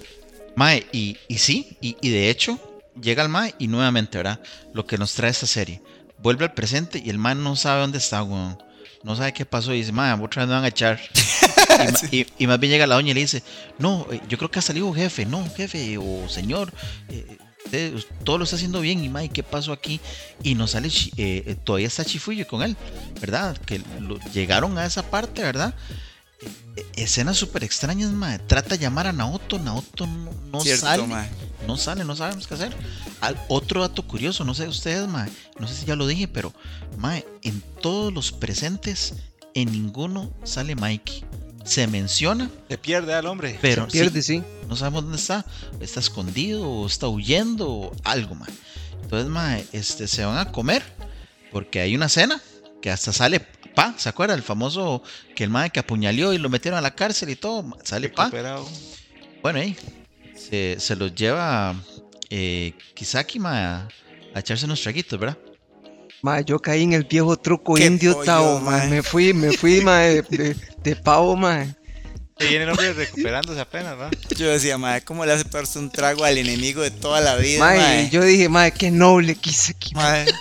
Speaker 1: Mae, y, y sí, y, y de hecho, llega el mae y nuevamente, ¿verdad? Lo que nos trae esta serie vuelve al presente y el man no sabe dónde está, weón. No sabe qué pasó y dice, man, otra vez me van a echar. y, más bien llega la doña y le dice, no, eh, yo creo que ha salido jefe, no, jefe o señor, eh, todo lo está haciendo bien y mae, ¿qué pasó aquí? Y no sale, eh, todavía está Chifuyo con él, ¿verdad? Que llegaron a esa parte, ¿verdad? Escenas súper extrañas, mae. Trata de llamar a Naoto, Naoto no, sale. No sale, no sabemos qué hacer. otro dato curioso, no sé ustedes, mae. No sé si ya lo dije, pero, mae, en todos los presentes, en ninguno sale Mikey. Se menciona.
Speaker 4: Se pierde al hombre.
Speaker 1: Pero
Speaker 3: Se pierde, sí,
Speaker 1: No sabemos dónde está. Está escondido o está huyendo o algo, mae. Entonces, mae, este, se van a comer porque hay una cena que hasta sale Pa, ¿se acuerda? El famoso que el madre que apuñaleó y lo metieron a la cárcel y todo, sale Pa. Bueno, ahí se, los lleva eh, Kisaki ma, a echarse unos traguitos, ¿verdad?
Speaker 3: Ma, yo caí en el viejo truco indio Tao, Me fui, me fui, ma, de, de, pavo, ma.
Speaker 4: Se viene el hombre recuperándose apenas, ¿no?
Speaker 2: Yo decía, madre, ¿cómo le hace pararse un trago al enemigo de toda la vida,
Speaker 3: ma? yo dije, madre, qué noble Kisaki,
Speaker 2: madre.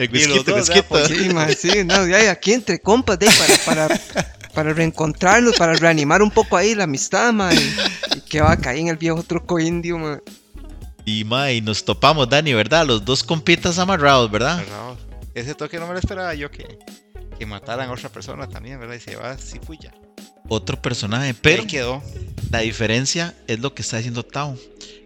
Speaker 1: El whisky, el
Speaker 3: Sí, no, ya, aquí entre compas, de, para, para, para reencontrarlos, para reanimar un poco ahí la amistad, man, y, que va a caer en el viejo truco indio, man.
Speaker 1: Y, ma, y nos topamos, Dani, ¿verdad? Los dos compitas amarrados, ¿verdad?
Speaker 4: Ese toque no me lo esperaba yo que, que mataran a otra persona también, ¿verdad? Y se va, sí fui ya.
Speaker 1: Otro personaje, pero
Speaker 4: quedó.
Speaker 1: la diferencia es lo que está diciendo Tao,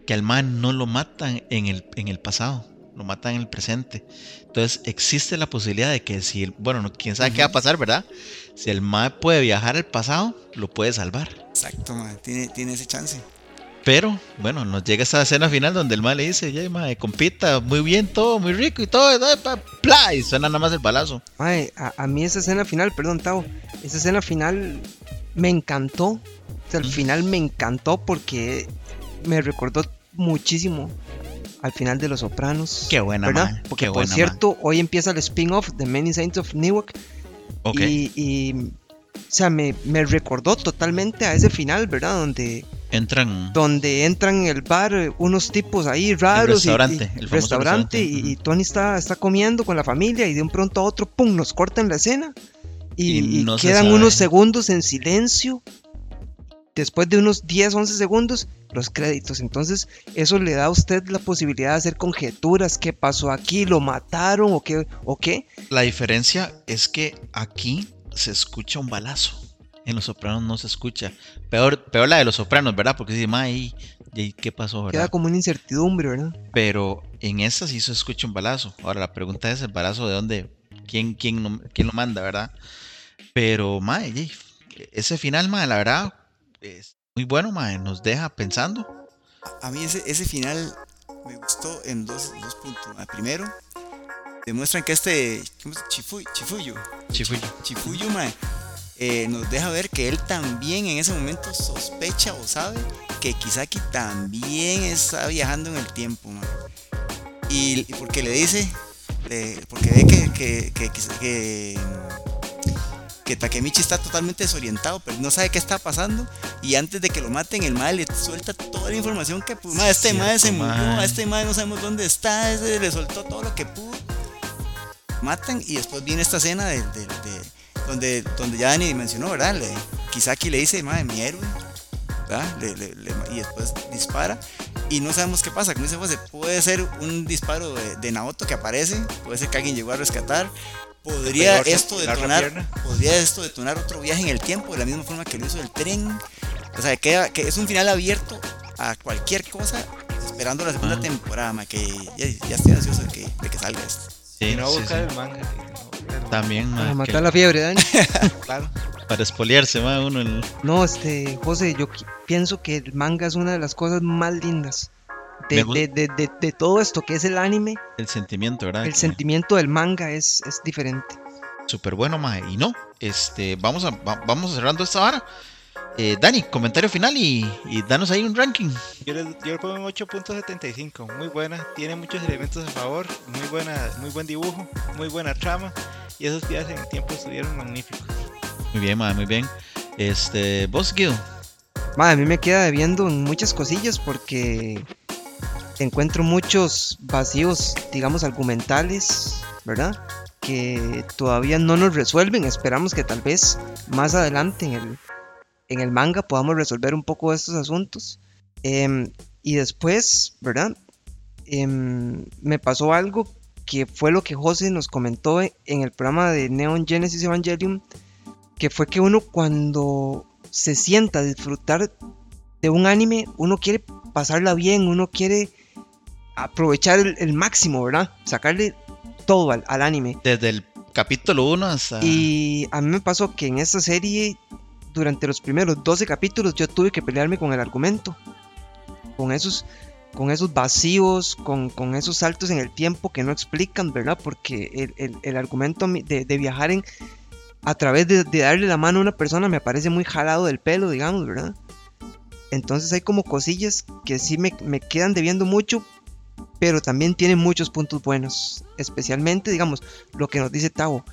Speaker 1: que al man no lo matan en el, en el pasado lo matan en el presente. Entonces existe la posibilidad de que si, el, bueno, quién sabe qué va a pasar, ¿verdad? Si el MAE puede viajar al pasado, lo puede salvar.
Speaker 2: Exacto, mae, tiene, tiene ese chance.
Speaker 1: Pero, bueno, nos llega esa escena final donde el MAE le dice, ya, mae, compita, muy bien todo, muy rico y todo, y suena nada más el balazo.
Speaker 3: Mae, a, mí esa escena final, perdón, Tavo, esa escena final me encantó. O sea, al final me encantó porque me recordó muchísimo al final de Los Sopranos.
Speaker 1: Qué buena,
Speaker 3: ¿verdad? Porque por cierto, hoy empieza el spin-off de Many Saints of Newark. Ok. Y, o sea, me, recordó totalmente a ese final, ¿verdad? Donde
Speaker 1: entran
Speaker 3: donde entran en el bar unos tipos ahí raros
Speaker 1: el restaurante,
Speaker 3: y, el restaurante, y, Tony está, está comiendo con la familia y de un pronto a otro pum nos cortan la escena y, quedan unos segundos en silencio después de unos 10 11 segundos los créditos. Entonces, eso le da a usted la posibilidad de hacer conjeturas. ¿Qué pasó aquí? ¿Lo mataron o qué? ¿O qué?
Speaker 1: La diferencia es que aquí se escucha un balazo. En Los Sopranos no se escucha. Peor, peor la de Los Sopranos, ¿verdad? Porque dice, ¿y qué pasó?
Speaker 3: Queda como una incertidumbre, ¿verdad?
Speaker 1: Pero en esta sí se escucha un balazo. Ahora, la pregunta es, ¿el balazo de dónde? ¿Quién, quién, quién lo manda, verdad? Pero, mae, ese final, mae, la verdad, es muy bueno, mae, nos deja pensando.
Speaker 2: A mí ese, ese final me gustó en dos, dos puntos. Primero, demuestran que este Chifuyo, Chifuyo, Chifuyo, mae, eh, nos deja ver que él también en ese momento sospecha o sabe que Kisaki también está viajando en el tiempo, mae. Y, porque le dice, porque ve que, que, que, que que Takemichi está totalmente desorientado, pero no sabe qué está pasando. Y antes de que lo maten, el madre le suelta toda la información que pudo. este madre se murió, este madre no sabemos dónde está, ese le soltó todo lo que pudo. Matan y después viene esta escena de, donde, donde ya Dani mencionó, ¿verdad? Le, Kisaki le dice, madre, mi héroe. y después dispara y no sabemos qué pasa. Como dice José, puede ser un disparo de, de, Naoto que aparece, puede ser que alguien llegó a rescatar, podría esto detonar podría esto detonar otro viaje en el tiempo de la misma forma que lo hizo el tren o sea que, que es un final abierto a cualquier cosa esperando la segunda temporada que ya, estoy ansioso de que, de que salga esto
Speaker 4: sí, no buscar el manga
Speaker 1: También, ma,
Speaker 3: Para
Speaker 1: que-
Speaker 3: matar la fiebre, Dani.
Speaker 4: Claro.
Speaker 1: para espoliarse, ma, uno el-
Speaker 3: No, este, José, yo pienso que el manga es una de las cosas más lindas. De, de, de, de, de todo esto que es el anime,
Speaker 1: el sentimiento, ¿verdad?
Speaker 3: el
Speaker 1: Que-
Speaker 3: sentimiento del manga es, es diferente.
Speaker 1: Súper bueno, ma. Y no, este, vamos a, va- vamos cerrando esta vara. Eh, Dani, comentario final y, y danos ahí un ranking.
Speaker 4: Yo le, yo le pongo un 8.75, muy buena, tiene muchos elementos a favor, muy buena, muy buen dibujo, muy buena trama y esos días en el tiempo estuvieron magníficos.
Speaker 1: Muy bien, ma, muy bien. Este, vos, Guido.
Speaker 3: Ma, a mí me queda debiendo en muchas cosillas porque encuentro muchos vacíos, digamos, argumentales, ¿verdad? Que todavía no nos resuelven. Esperamos que tal vez más adelante en el, en el manga podamos resolver un poco estos asuntos. Em, y después, ¿verdad? Em, me pasó algo que fue lo que José nos comentó en el programa de Neon Genesis Evangelium, que fue que uno cuando se sienta a disfrutar de un anime, uno quiere pasarla bien, uno quiere aprovechar el, el máximo, ¿verdad? Sacarle todo al, al anime.
Speaker 1: Desde el capítulo 1 hasta.
Speaker 3: Y a mí me pasó que en esta serie, durante los primeros 12 capítulos, yo tuve que pelearme con el argumento. Con esos, con esos vacíos, con, con esos saltos en el tiempo que no explican, ¿verdad? Porque el, el- el argumento de, de viajar en, a través de, de darle la mano a una persona me parece muy jalado del pelo, digamos, ¿verdad? Entonces hay como cosillas que sí me, me quedan debiendo mucho, pero también tienen muchos puntos buenos. Especialmente, digamos, lo que nos dice Tavo.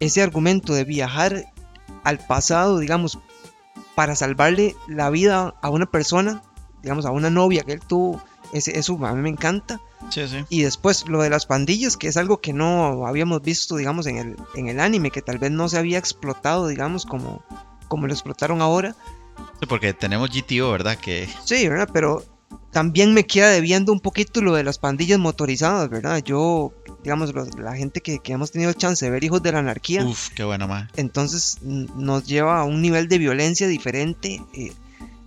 Speaker 3: Ese argumento de viajar al pasado, digamos, para salvarle la vida a una persona, digamos, a una novia que él tuvo, ese, eso a mí me encanta.
Speaker 1: Sí, sí.
Speaker 3: Y después lo de las pandillas, que es algo que no habíamos visto, digamos, en el, en el anime, que tal vez no se había explotado, digamos, como, como lo explotaron ahora.
Speaker 1: Sí, porque tenemos GTO, ¿verdad? Que
Speaker 3: Sí, ¿verdad? Pero también me queda debiendo un poquito lo de las pandillas motorizadas, ¿verdad? Yo, digamos, los- la gente que, que hemos tenido chance de ver Hijos de la Anarquía,
Speaker 1: Uf, qué buena, ma.
Speaker 3: entonces nos lleva a un nivel de violencia diferente eh,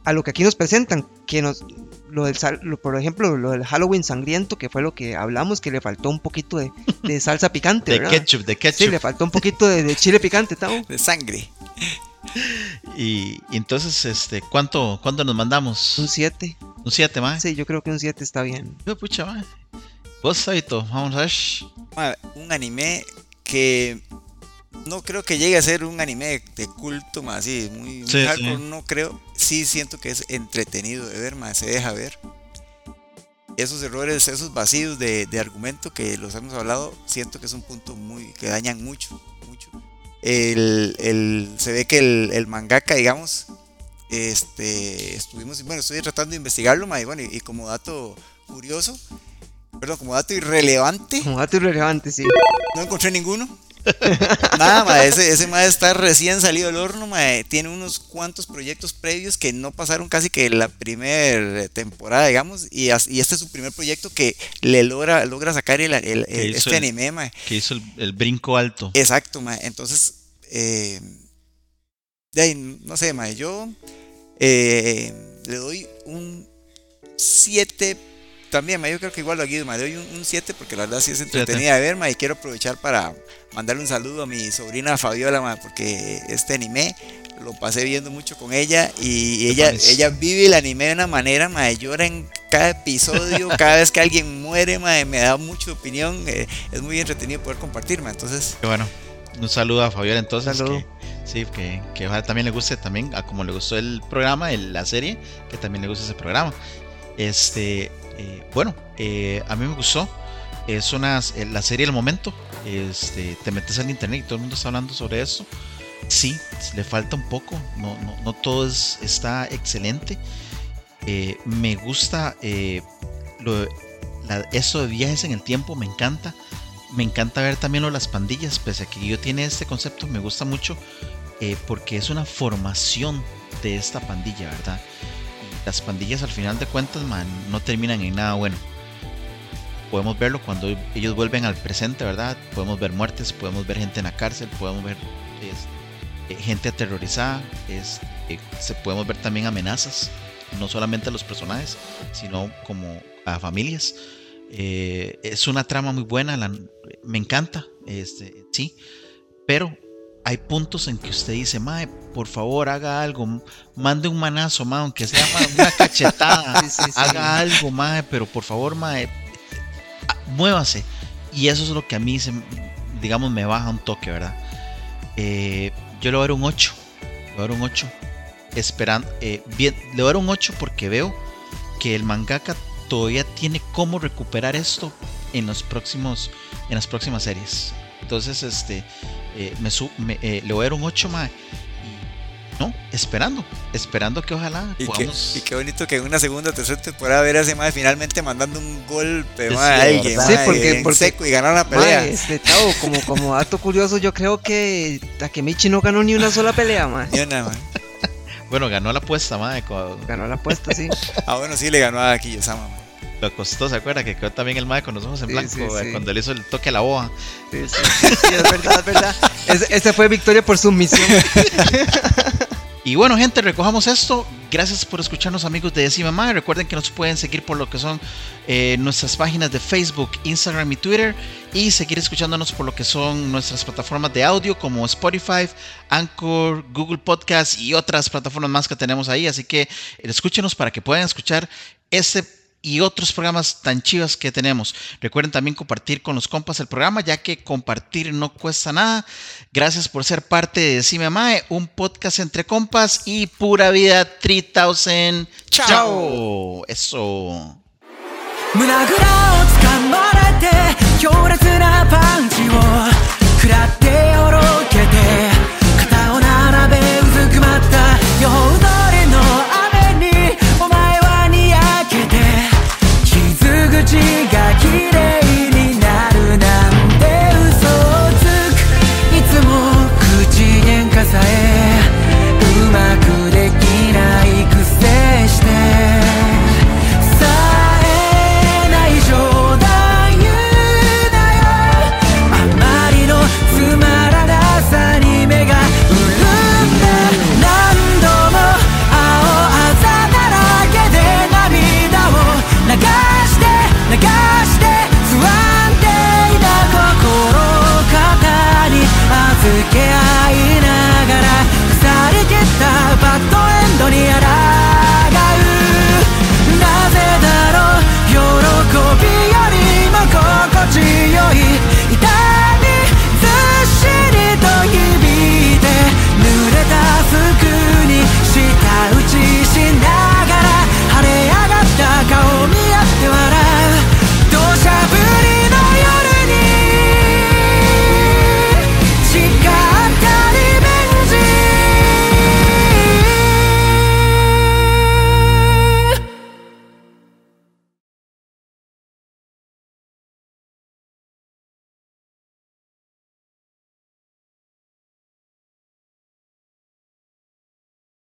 Speaker 3: a lo que aquí nos presentan, que nos... Lo del sal- lo- por ejemplo, lo del Halloween sangriento, que fue lo que hablamos, que le faltó un poquito de, de salsa picante,
Speaker 1: De
Speaker 3: ¿verdad?
Speaker 1: ketchup, de
Speaker 3: Sí,
Speaker 1: ketchup.
Speaker 3: le faltó un poquito de, de chile picante, ¿tamo?
Speaker 2: De sangre.
Speaker 1: Y, y entonces, este, ¿cuánto, ¿cuánto nos mandamos?
Speaker 3: Un 7.
Speaker 1: Un 7, ma.
Speaker 3: Sí, yo creo que un 7 está bien.
Speaker 1: Yo, pucha, ma. Vos, Saito, vamos a ver.
Speaker 2: Un anime que no creo que llegue a ser un anime de culto más así, muy, muy
Speaker 1: Sí,
Speaker 2: hardcore,
Speaker 1: sí.
Speaker 2: no creo. Sí siento que es entretenido de ver, más se deja ver. Esos errores, esos vacíos de, de argumento que los hemos hablado, siento que es un punto muy que dañan mucho, mucho. El, el- se ve que el, el mangaka, digamos, este, estuvimos, bueno, estoy tratando de investigarlo, ma, y bueno, y, y como dato curioso, perdón, como dato irrelevante,
Speaker 3: Como dato irrelevante, sí.
Speaker 2: no encontré ninguno. Nada, ma, ese, ese ma está recién salido del horno, ma, tiene unos cuantos proyectos previos que no pasaron casi que la primera temporada, digamos, y, as- y este es su primer proyecto que le logra, logra sacar el, el-
Speaker 1: Que
Speaker 2: el- este
Speaker 1: el-
Speaker 2: anime, ma.
Speaker 1: Que hizo el, el brinco alto.
Speaker 2: Exacto, ma. Entonces, eh, de ahí, no sé, ma. Yo eh, le doy un 7 también, ma. Yo creo que igual lo aquí, ma. Le doy un 7 porque la verdad sí es entretenida de ver, ma. Y quiero aprovechar para mandarle un saludo a mi sobrina Fabiola, ma. Porque este anime lo pasé viendo mucho con ella y ella, ella vive el anime de una manera, ma. Llora en cada episodio, cada vez que alguien muere, ma. Me da mucha opinión. eh, es muy entretenido poder compartir, ma. Entonces,
Speaker 1: Qué bueno. Un saludo a Fabiola entonces.
Speaker 3: Saludo.
Speaker 1: Que, sí, que, que también le guste también, a como le gustó el programa, el- la serie, que también le guste ese programa. Este, eh, bueno, eh, a mí me gustó. Es una, eh, la serie del momento. Este, te metes al internet y todo el mundo está hablando sobre eso. Sí, le falta un poco. No, no, no todo es- está excelente. Me gusta lo- eso de viajes en el tiempo, me encanta. Me encanta ver también lo las pandillas, pese a que yo tiene este concepto, me gusta mucho eh, porque es una formación de esta pandilla, ¿verdad? Y las pandillas al final de cuentas, man, no terminan en nada bueno. Podemos verlo cuando ellos vuelven al presente, ¿verdad? Podemos ver muertes, podemos ver gente en la cárcel, podemos ver es, eh, gente aterrorizada, es, eh, se podemos ver también amenazas, no solamente a los personajes, sino como a familias. Eh, es una trama muy buena, la- me encanta. este, sí, pero hay puntos en que usted dice, mae, por favor, haga algo, mande un manazo, mae, aunque sea una cachetada, haga algo, mae, pero por favor, mae, muévase. Y eso es lo que a mí, se, digamos, me baja un toque, ¿verdad? Eh, yo le voy a dar un 8, le voy a dar un 8, esperando, eh, bien, le voy a dar un 8 porque veo que el mangaka todavía tiene cómo recuperar esto en los próximos en las próximas series. Entonces, este eh, me, eh, le voy a dar un 8 más. No, esperando, esperando que ojalá
Speaker 2: y podamos... y qué bonito que en una segunda o tercera temporada ver a ese mae finalmente mandando un golpe a alguien, sí, porque, por seco y ganar la pelea.
Speaker 3: este, como, como dato curioso, yo creo que Takemichi no ganó ni una sola pelea, mae. Ni una, mae.
Speaker 1: Bueno, ganó la apuesta, mae.
Speaker 3: Ganó la apuesta, sí.
Speaker 2: ah, bueno, sí, le ganó a Kiyosama, mae.
Speaker 1: Lo costó, ¿se acuerda? Que quedó también el mae con los ojos en blanco cuando le hizo el toque a la boa.
Speaker 3: Sí, sí, es verdad, es verdad. esa fue victoria por sumisión.
Speaker 1: Y bueno, gente, recojamos esto. Gracias por escucharnos, amigos de Decime Mae. Recuerden que nos pueden seguir por lo que son eh, nuestras páginas de Facebook, Instagram y Twitter. Y seguir escuchándonos por lo que son nuestras plataformas de audio como Spotify, Anchor, Google Podcast y otras plataformas más que tenemos ahí. Así que escúchenos para que puedan escuchar este y otros programas tan chivas que tenemos. Recuerden también compartir con los compas el programa, ya que compartir no cuesta nada. Gracias por ser parte de Decime Mae, un podcast entre compas y pura vida 3000. Chao. Eso. が綺麗